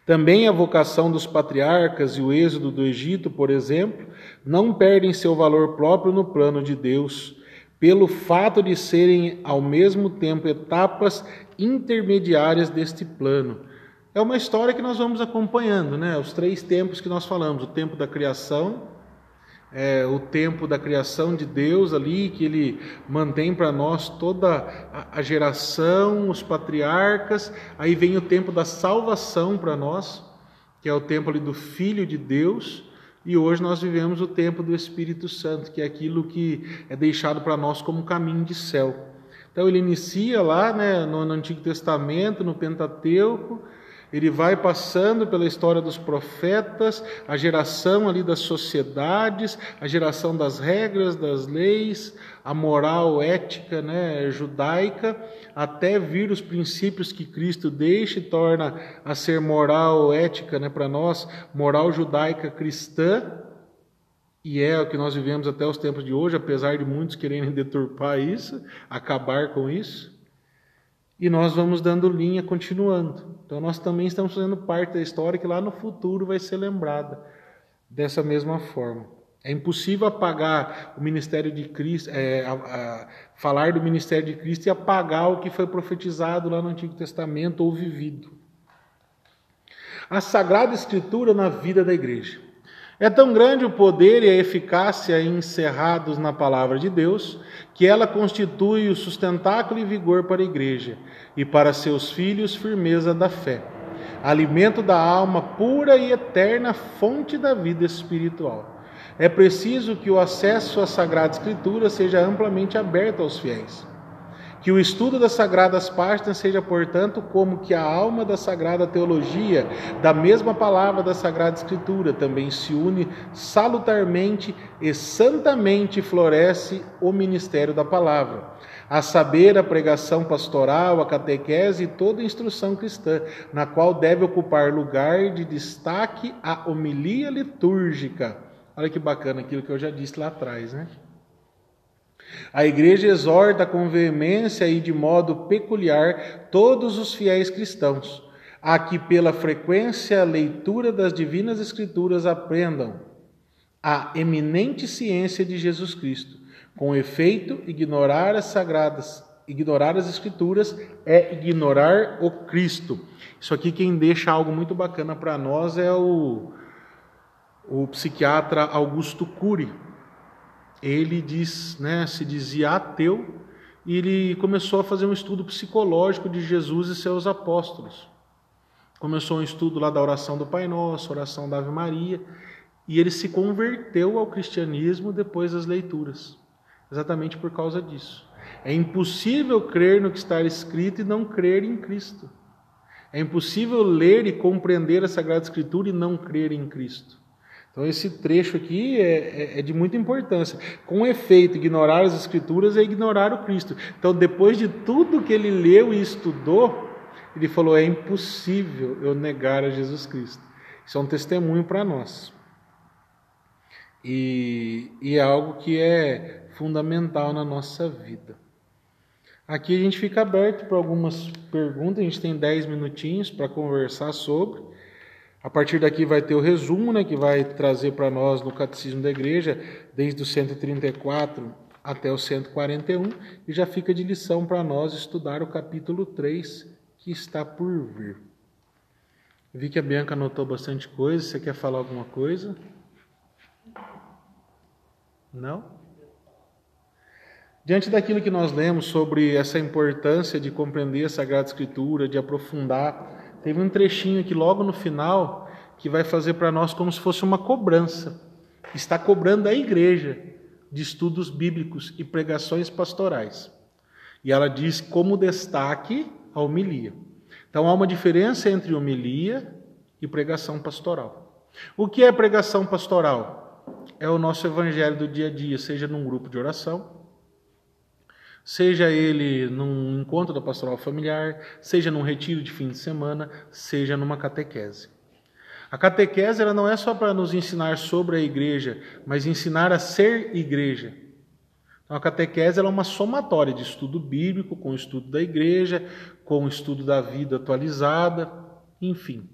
Também a vocação dos patriarcas e o êxodo do Egito, por exemplo, não perdem seu valor próprio no plano de Deus, pelo fato de serem ao mesmo tempo etapas intermediárias deste plano é uma história que nós vamos acompanhando, né? Os três tempos que nós falamos: o tempo da criação, é, o tempo da criação de Deus ali, que Ele mantém para nós toda a, geração, os patriarcas. Aí vem o tempo da salvação para nós, que é o tempo ali do Filho de Deus. E hoje nós vivemos o tempo do Espírito Santo, que é aquilo que é deixado para nós como caminho de céu. Então ele inicia lá né, no Antigo Testamento, no Pentateuco, ele vai passando pela história dos profetas, a geração ali das sociedades, a geração das regras, das leis, a moral ética né, judaica, até vir os princípios que Cristo deixa e torna a ser moral ética né, para nós, moral judaica cristã, e é o que nós vivemos até os tempos de hoje, apesar de muitos quererem deturpar isso, acabar com isso. E nós vamos dando linha continuando. Então nós também estamos fazendo parte da história que lá no futuro vai ser lembrada dessa mesma forma. É impossível apagar o ministério de Cristo, é, a, a, falar do ministério de Cristo e apagar o que foi profetizado lá no Antigo Testamento ou vivido. A Sagrada Escritura na vida da igreja. É tão grande o poder e a eficácia encerrados na palavra de Deus, que ela constitui o sustentáculo e vigor para a igreja e para seus filhos firmeza da fé, alimento da alma pura e eterna fonte da vida espiritual. É preciso que o acesso à Sagrada Escritura seja amplamente aberto aos fiéis. Que o estudo das sagradas páginas seja, portanto, como que a alma da sagrada teologia, da mesma palavra da Sagrada Escritura, também se une salutarmente e santamente floresce o ministério da palavra, a saber, a pregação pastoral, a catequese e toda a instrução cristã, na qual deve ocupar lugar de destaque a homilia litúrgica. Olha que bacana aquilo que eu já disse lá atrás, né? A igreja exorta com veemência e de modo peculiar todos os fiéis cristãos a que, pela frequência leitura das divinas Escrituras, aprendam a eminente ciência de Jesus Cristo. Com efeito, ignorar as sagradas, ignorar as Escrituras é ignorar o Cristo. Isso aqui quem deixa algo muito bacana para nós é o, o psiquiatra Augusto Cury ele diz, né, se dizia ateu e ele começou a fazer um estudo psicológico de Jesus e seus apóstolos. Começou um estudo lá da oração do Pai Nosso, oração da Ave Maria, e ele se converteu ao cristianismo depois das leituras, exatamente por causa disso. É impossível crer no que está escrito e não crer em Cristo. É impossível ler e compreender a Sagrada Escritura e não crer em Cristo. Então, esse trecho aqui é, é, é, de muita importância. Com efeito, ignorar as Escrituras é ignorar o Cristo. Então, depois de tudo que ele leu e estudou, ele falou: é impossível eu negar a Jesus Cristo. Isso é um testemunho para nós. E, e é algo que é fundamental na nossa vida. Aqui a gente fica aberto para algumas perguntas, a gente tem 10 minutinhos para conversar sobre. A partir daqui vai ter o resumo, né, que vai trazer para nós no Catecismo da Igreja, desde o 134 até o 141, e já fica de lição para nós estudar o capítulo 3, que está por vir. Vi que a Bianca anotou bastante coisa. Você quer falar alguma coisa? Não? Diante daquilo que nós lemos sobre essa importância de compreender a Sagrada Escritura, de aprofundar Teve um trechinho aqui logo no final que vai fazer para nós como se fosse uma cobrança. Está cobrando a igreja de estudos bíblicos e pregações pastorais. E ela diz como destaque a homilia. Então há uma diferença entre homilia e pregação pastoral. O que é pregação pastoral? É o nosso evangelho do dia a dia, seja num grupo de oração, seja ele num encontro da pastoral familiar, seja num retiro de fim de semana, seja numa catequese. A catequese ela não é só para nos ensinar sobre a igreja, mas ensinar a ser igreja. Então, a catequese é uma somatória de estudo bíblico, com estudo da igreja, com estudo da vida atualizada, enfim.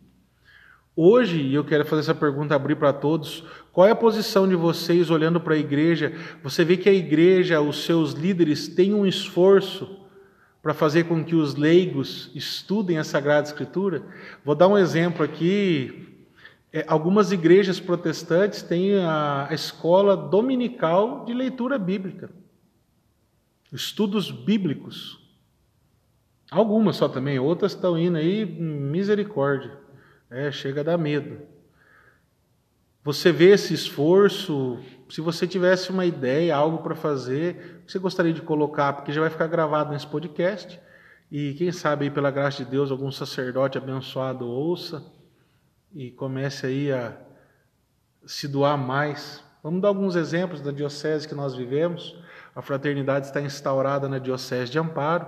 Hoje, e eu quero fazer essa pergunta abrir para todos, qual é a posição de vocês olhando para a igreja? Você vê que a igreja, os seus líderes, têm um esforço para fazer com que os leigos estudem a Sagrada Escritura? Vou dar um exemplo aqui. É, algumas igrejas protestantes têm a escola dominical de leitura bíblica, estudos bíblicos. Algumas só também, outras estão indo aí, misericórdia. É, chega a dar medo. Você vê esse esforço? Se você tivesse uma ideia, algo para fazer, você gostaria de colocar, porque já vai ficar gravado nesse podcast, E quem sabe aí, pela graça de Deus, algum sacerdote abençoado ouça e comece aí a se doar mais. Vamos dar alguns exemplos da diocese que nós vivemos. A fraternidade está instaurada na diocese de Amparo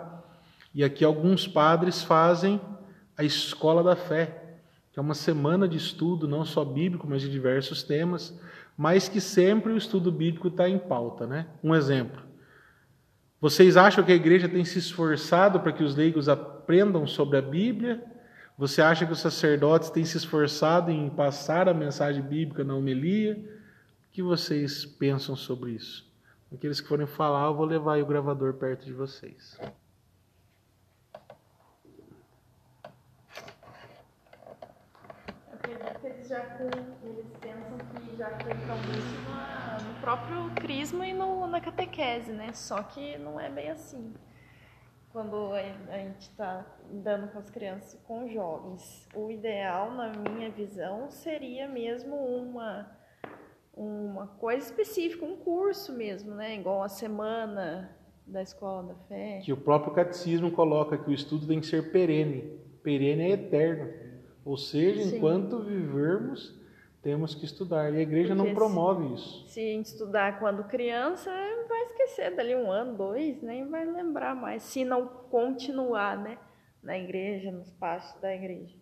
e aqui alguns padres fazem a escola da fé, que é uma semana de estudo não só bíblico, mas de diversos temas, mas que sempre o estudo bíblico está em pauta, né? Um exemplo. Vocês acham que a igreja tem se esforçado para que os leigos aprendam sobre a Bíblia? Você acha que os sacerdotes têm se esforçado em passar a mensagem bíblica na homilia? O que vocês pensam sobre isso? Aqueles que forem falar, eu vou levar o gravador perto de vocês. Eles pensam que já aplicam isso no próprio crisma e no, na catequese, né? Só que não é bem assim. Quando a gente está dando com as crianças, com jovens, o ideal, na minha visão, seria mesmo uma uma coisa específica, um curso mesmo, né? Igual a semana da escola da fé. Que o próprio catecismo coloca que o estudo tem que ser perene. Perene é eterno. Ou seja, Sim. enquanto vivermos, temos que estudar. E a igreja Porque não promove se, isso. Se a gente estudar quando criança, vai esquecer dali um ano, dois, nem vai lembrar mais. Se não continuar, né? Na igreja, nos passos da igreja.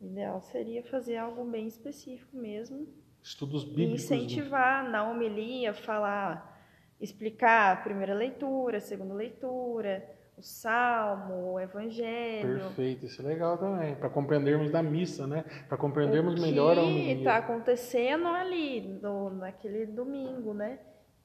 O ideal seria fazer algo bem específico mesmo estudos bíblicos. Incentivar né? na homilia, falar, explicar a primeira leitura, a segunda leitura, o salmo, o evangelho. Perfeito, isso é legal também, para compreendermos da missa, né? Para compreendermos melhor a homilia. O que está acontecendo ali, no, naquele domingo, né?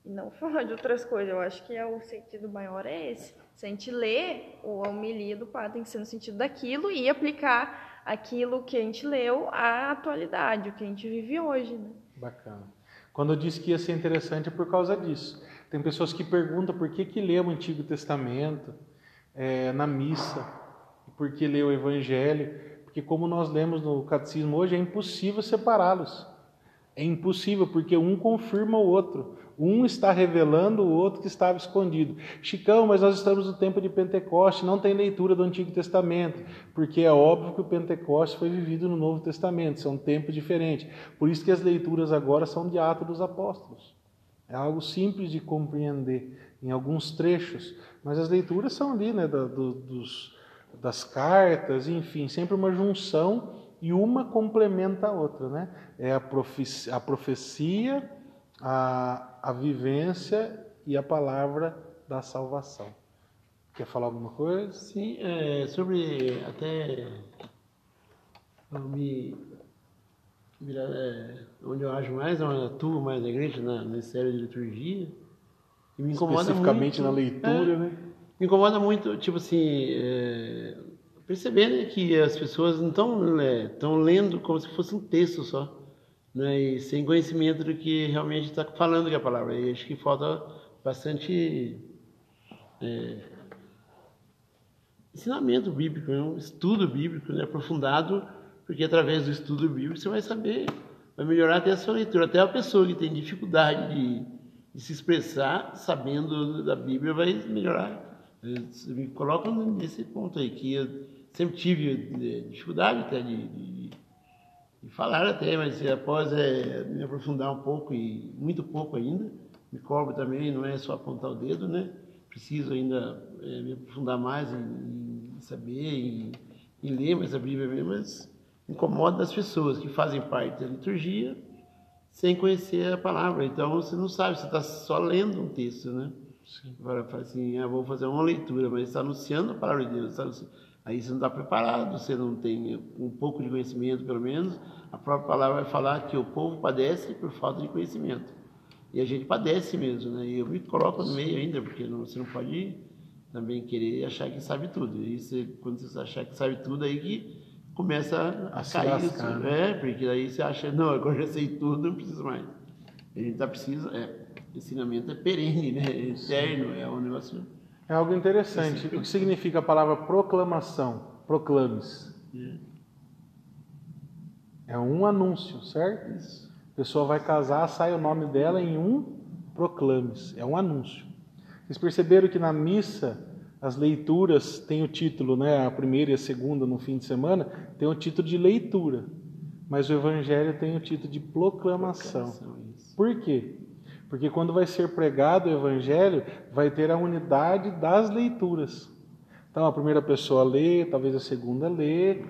E não falar de outras coisas. Eu acho que é o sentido maior é esse. Se a gente lê a homilia do padre, tem que ser no sentido daquilo e aplicar aquilo que a gente leu à atualidade, o que a gente vive hoje. Né? Bacana. Quando eu disse que ia ser interessante é por causa disso. Tem pessoas que perguntam por que, que lê o Antigo Testamento é, na missa, por que lê o Evangelho, porque como nós lemos no Catecismo hoje, é impossível separá-los. É impossível, porque um confirma o outro. Um está revelando o outro que estava escondido. Chicão, mas nós estamos no tempo de Pentecoste, não tem leitura do Antigo Testamento, porque é óbvio que o Pentecoste foi vivido no Novo Testamento, são tempos diferentes. Por isso que as leituras agora são de Atos dos Apóstolos. É algo simples de compreender em alguns trechos, mas as leituras são ali, né, da, do, dos, das cartas, enfim, sempre uma junção e uma complementa a outra, né? É a profecia, a profecia a, a vivência e a palavra da salvação. Quer falar alguma coisa? Sim, é, sobre até eu me virar, é, onde eu acho mais, onde eu atuo mais na igreja, na, no Ministério de Liturgia, e me incomoda Especificamente muito, na leitura, é, né? Me incomoda muito, tipo assim, é, perceber né, que as pessoas não estão é, lendo como se fosse um texto só né, e sem conhecimento do que realmente está falando que a palavra. E acho que falta bastante é, ensinamento bíblico, né, um estudo bíblico né, aprofundado, porque através do estudo bíblico você vai saber, vai melhorar até a sua leitura. Até a pessoa que tem dificuldade de, de se expressar, sabendo da Bíblia, vai melhorar. Me colocam nesse ponto aí, que eu sempre tive é, dificuldade até de, de e falaram até, mas após é, me aprofundar um pouco, e muito pouco ainda, me cobro também, não é só apontar o dedo, né? Preciso ainda é, me aprofundar mais em, em saber, em, em, ler mais a Bíblia mesmo, mas incomoda as pessoas que fazem parte da liturgia sem conhecer a palavra. Então você não sabe, você está só lendo um texto, né? Sim. Agora assim, ah, vou fazer uma leitura, mas está anunciando a palavra de Deus, anunciando Aí você não está preparado, você não tem um pouco de conhecimento, pelo menos. A própria palavra vai falar que o povo padece por falta de conhecimento. E a gente padece mesmo, né? E eu me coloco no meio ainda, porque não, você não pode também querer achar que sabe tudo. E você, quando você achar que sabe tudo, aí que começa a, a cair lascar, isso. Né? É, porque aí você acha, não, agora já sei tudo, não preciso mais. A gente está precisa, é, ensinamento é perene, né? É eterno, é um negócio é algo interessante. O que significa a palavra proclamação? Proclames. É um anúncio, certo? A pessoa vai casar, sai o nome dela em um proclames. É um anúncio. Vocês perceberam que na missa As leituras têm o título, né? A primeira e a segunda no fim de semana tem o título de leitura, mas o Evangelho tem o título de proclamação. Por quê? Porque quando vai ser pregado o Evangelho, vai ter a unidade das leituras. Então a primeira pessoa lê, talvez a segunda lê,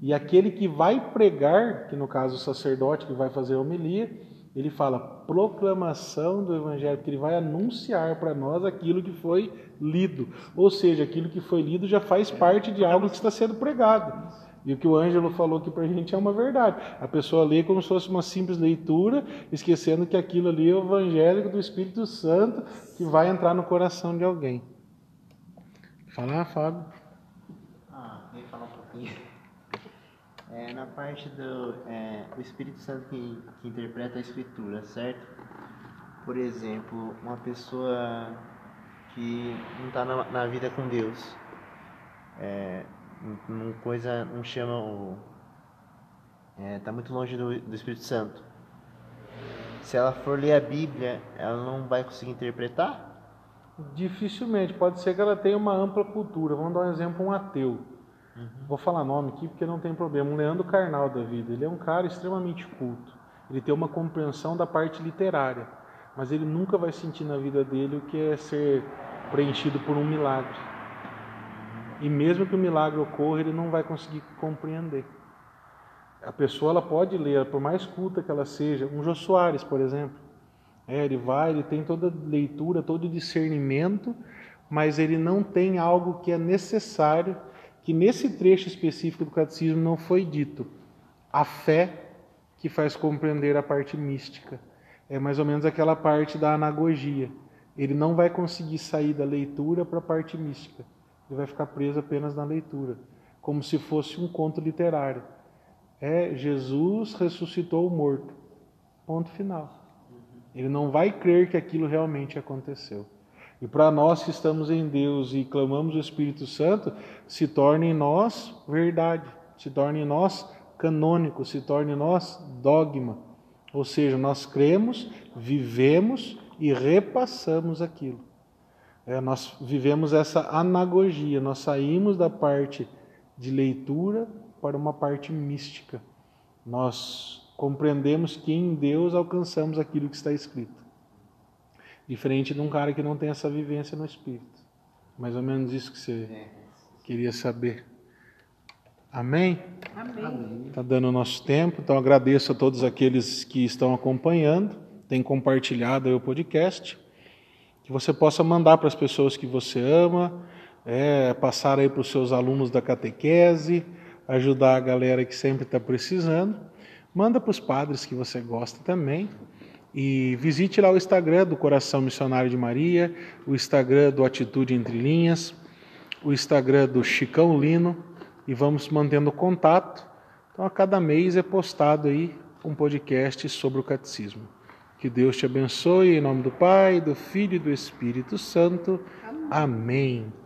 e aquele que vai pregar, que no caso o sacerdote que vai fazer a homilia, ele fala proclamação do Evangelho, porque ele vai anunciar para nós aquilo que foi lido. Ou seja, aquilo que foi lido já faz parte de algo que está sendo pregado. E o que o Ângelo falou aqui para a gente é uma verdade. A pessoa lê como se fosse uma simples leitura, esquecendo que aquilo ali é o Evangelho do Espírito Santo que vai entrar no coração de alguém. Falar, Fábio? Ah, vem falar um pouquinho. É, na parte do é, o Espírito Santo que, que interpreta a Escritura, certo? Por exemplo, uma pessoa que não está na, na, vida com Deus, é, coisa, não chama o. Está é, muito longe do, do Espírito Santo. Se ela for ler a Bíblia, ela não vai conseguir interpretar? Dificilmente, pode ser que ela tenha uma ampla cultura. Vamos dar um exemplo, um ateu. Uhum. Vou falar nome aqui porque não tem problema. Um Leandro Carnal da vida. Ele é um cara extremamente culto. Ele tem uma compreensão da parte literária, mas ele nunca vai sentir na vida dele o que é ser preenchido por um milagre. E mesmo que o milagre ocorra, ele não vai conseguir compreender. A pessoa ela pode ler, por mais culta que ela seja, um Jô Soares, por exemplo. É, ele vai, ele tem toda leitura, todo discernimento, mas ele não tem algo que é necessário, que nesse trecho específico do catecismo não foi dito. A fé que faz compreender a parte mística. É mais ou menos aquela parte da anagogia. Ele não vai conseguir sair da leitura para a parte mística. Ele vai ficar preso apenas na leitura, como se fosse um conto literário. É Jesus ressuscitou o morto. Ponto final. Ele não vai crer que aquilo realmente aconteceu. E para nós que estamos em Deus e clamamos o Espírito Santo, se torne em nós verdade, se torne em nós canônico, se torne em nós dogma. Ou seja, nós cremos, vivemos e repassamos aquilo. É, nós vivemos essa anagogia, nós saímos da parte de leitura para uma parte mística. Nós compreendemos que em Deus alcançamos aquilo que está escrito. Diferente de um cara que não tem essa vivência no Espírito. Mais ou menos isso que você é. queria saber. Amém? Amém. Está dando o nosso tempo, então agradeço a todos aqueles que estão acompanhando, têm compartilhado o podcast, que você possa mandar para as pessoas que você ama, é, passar aí para os seus alunos da catequese, ajudar a galera que sempre está precisando. Manda para os padres que você gosta também. E visite lá o Instagram do Coração Missionário de Maria, o Instagram do Atitude Entre Linhas, o Instagram do Chicão Lino e vamos mantendo contato. Então, a cada mês é postado aí um podcast sobre o catecismo. Que Deus te abençoe em nome do Pai, do Filho e do Espírito Santo. Amém. Amém.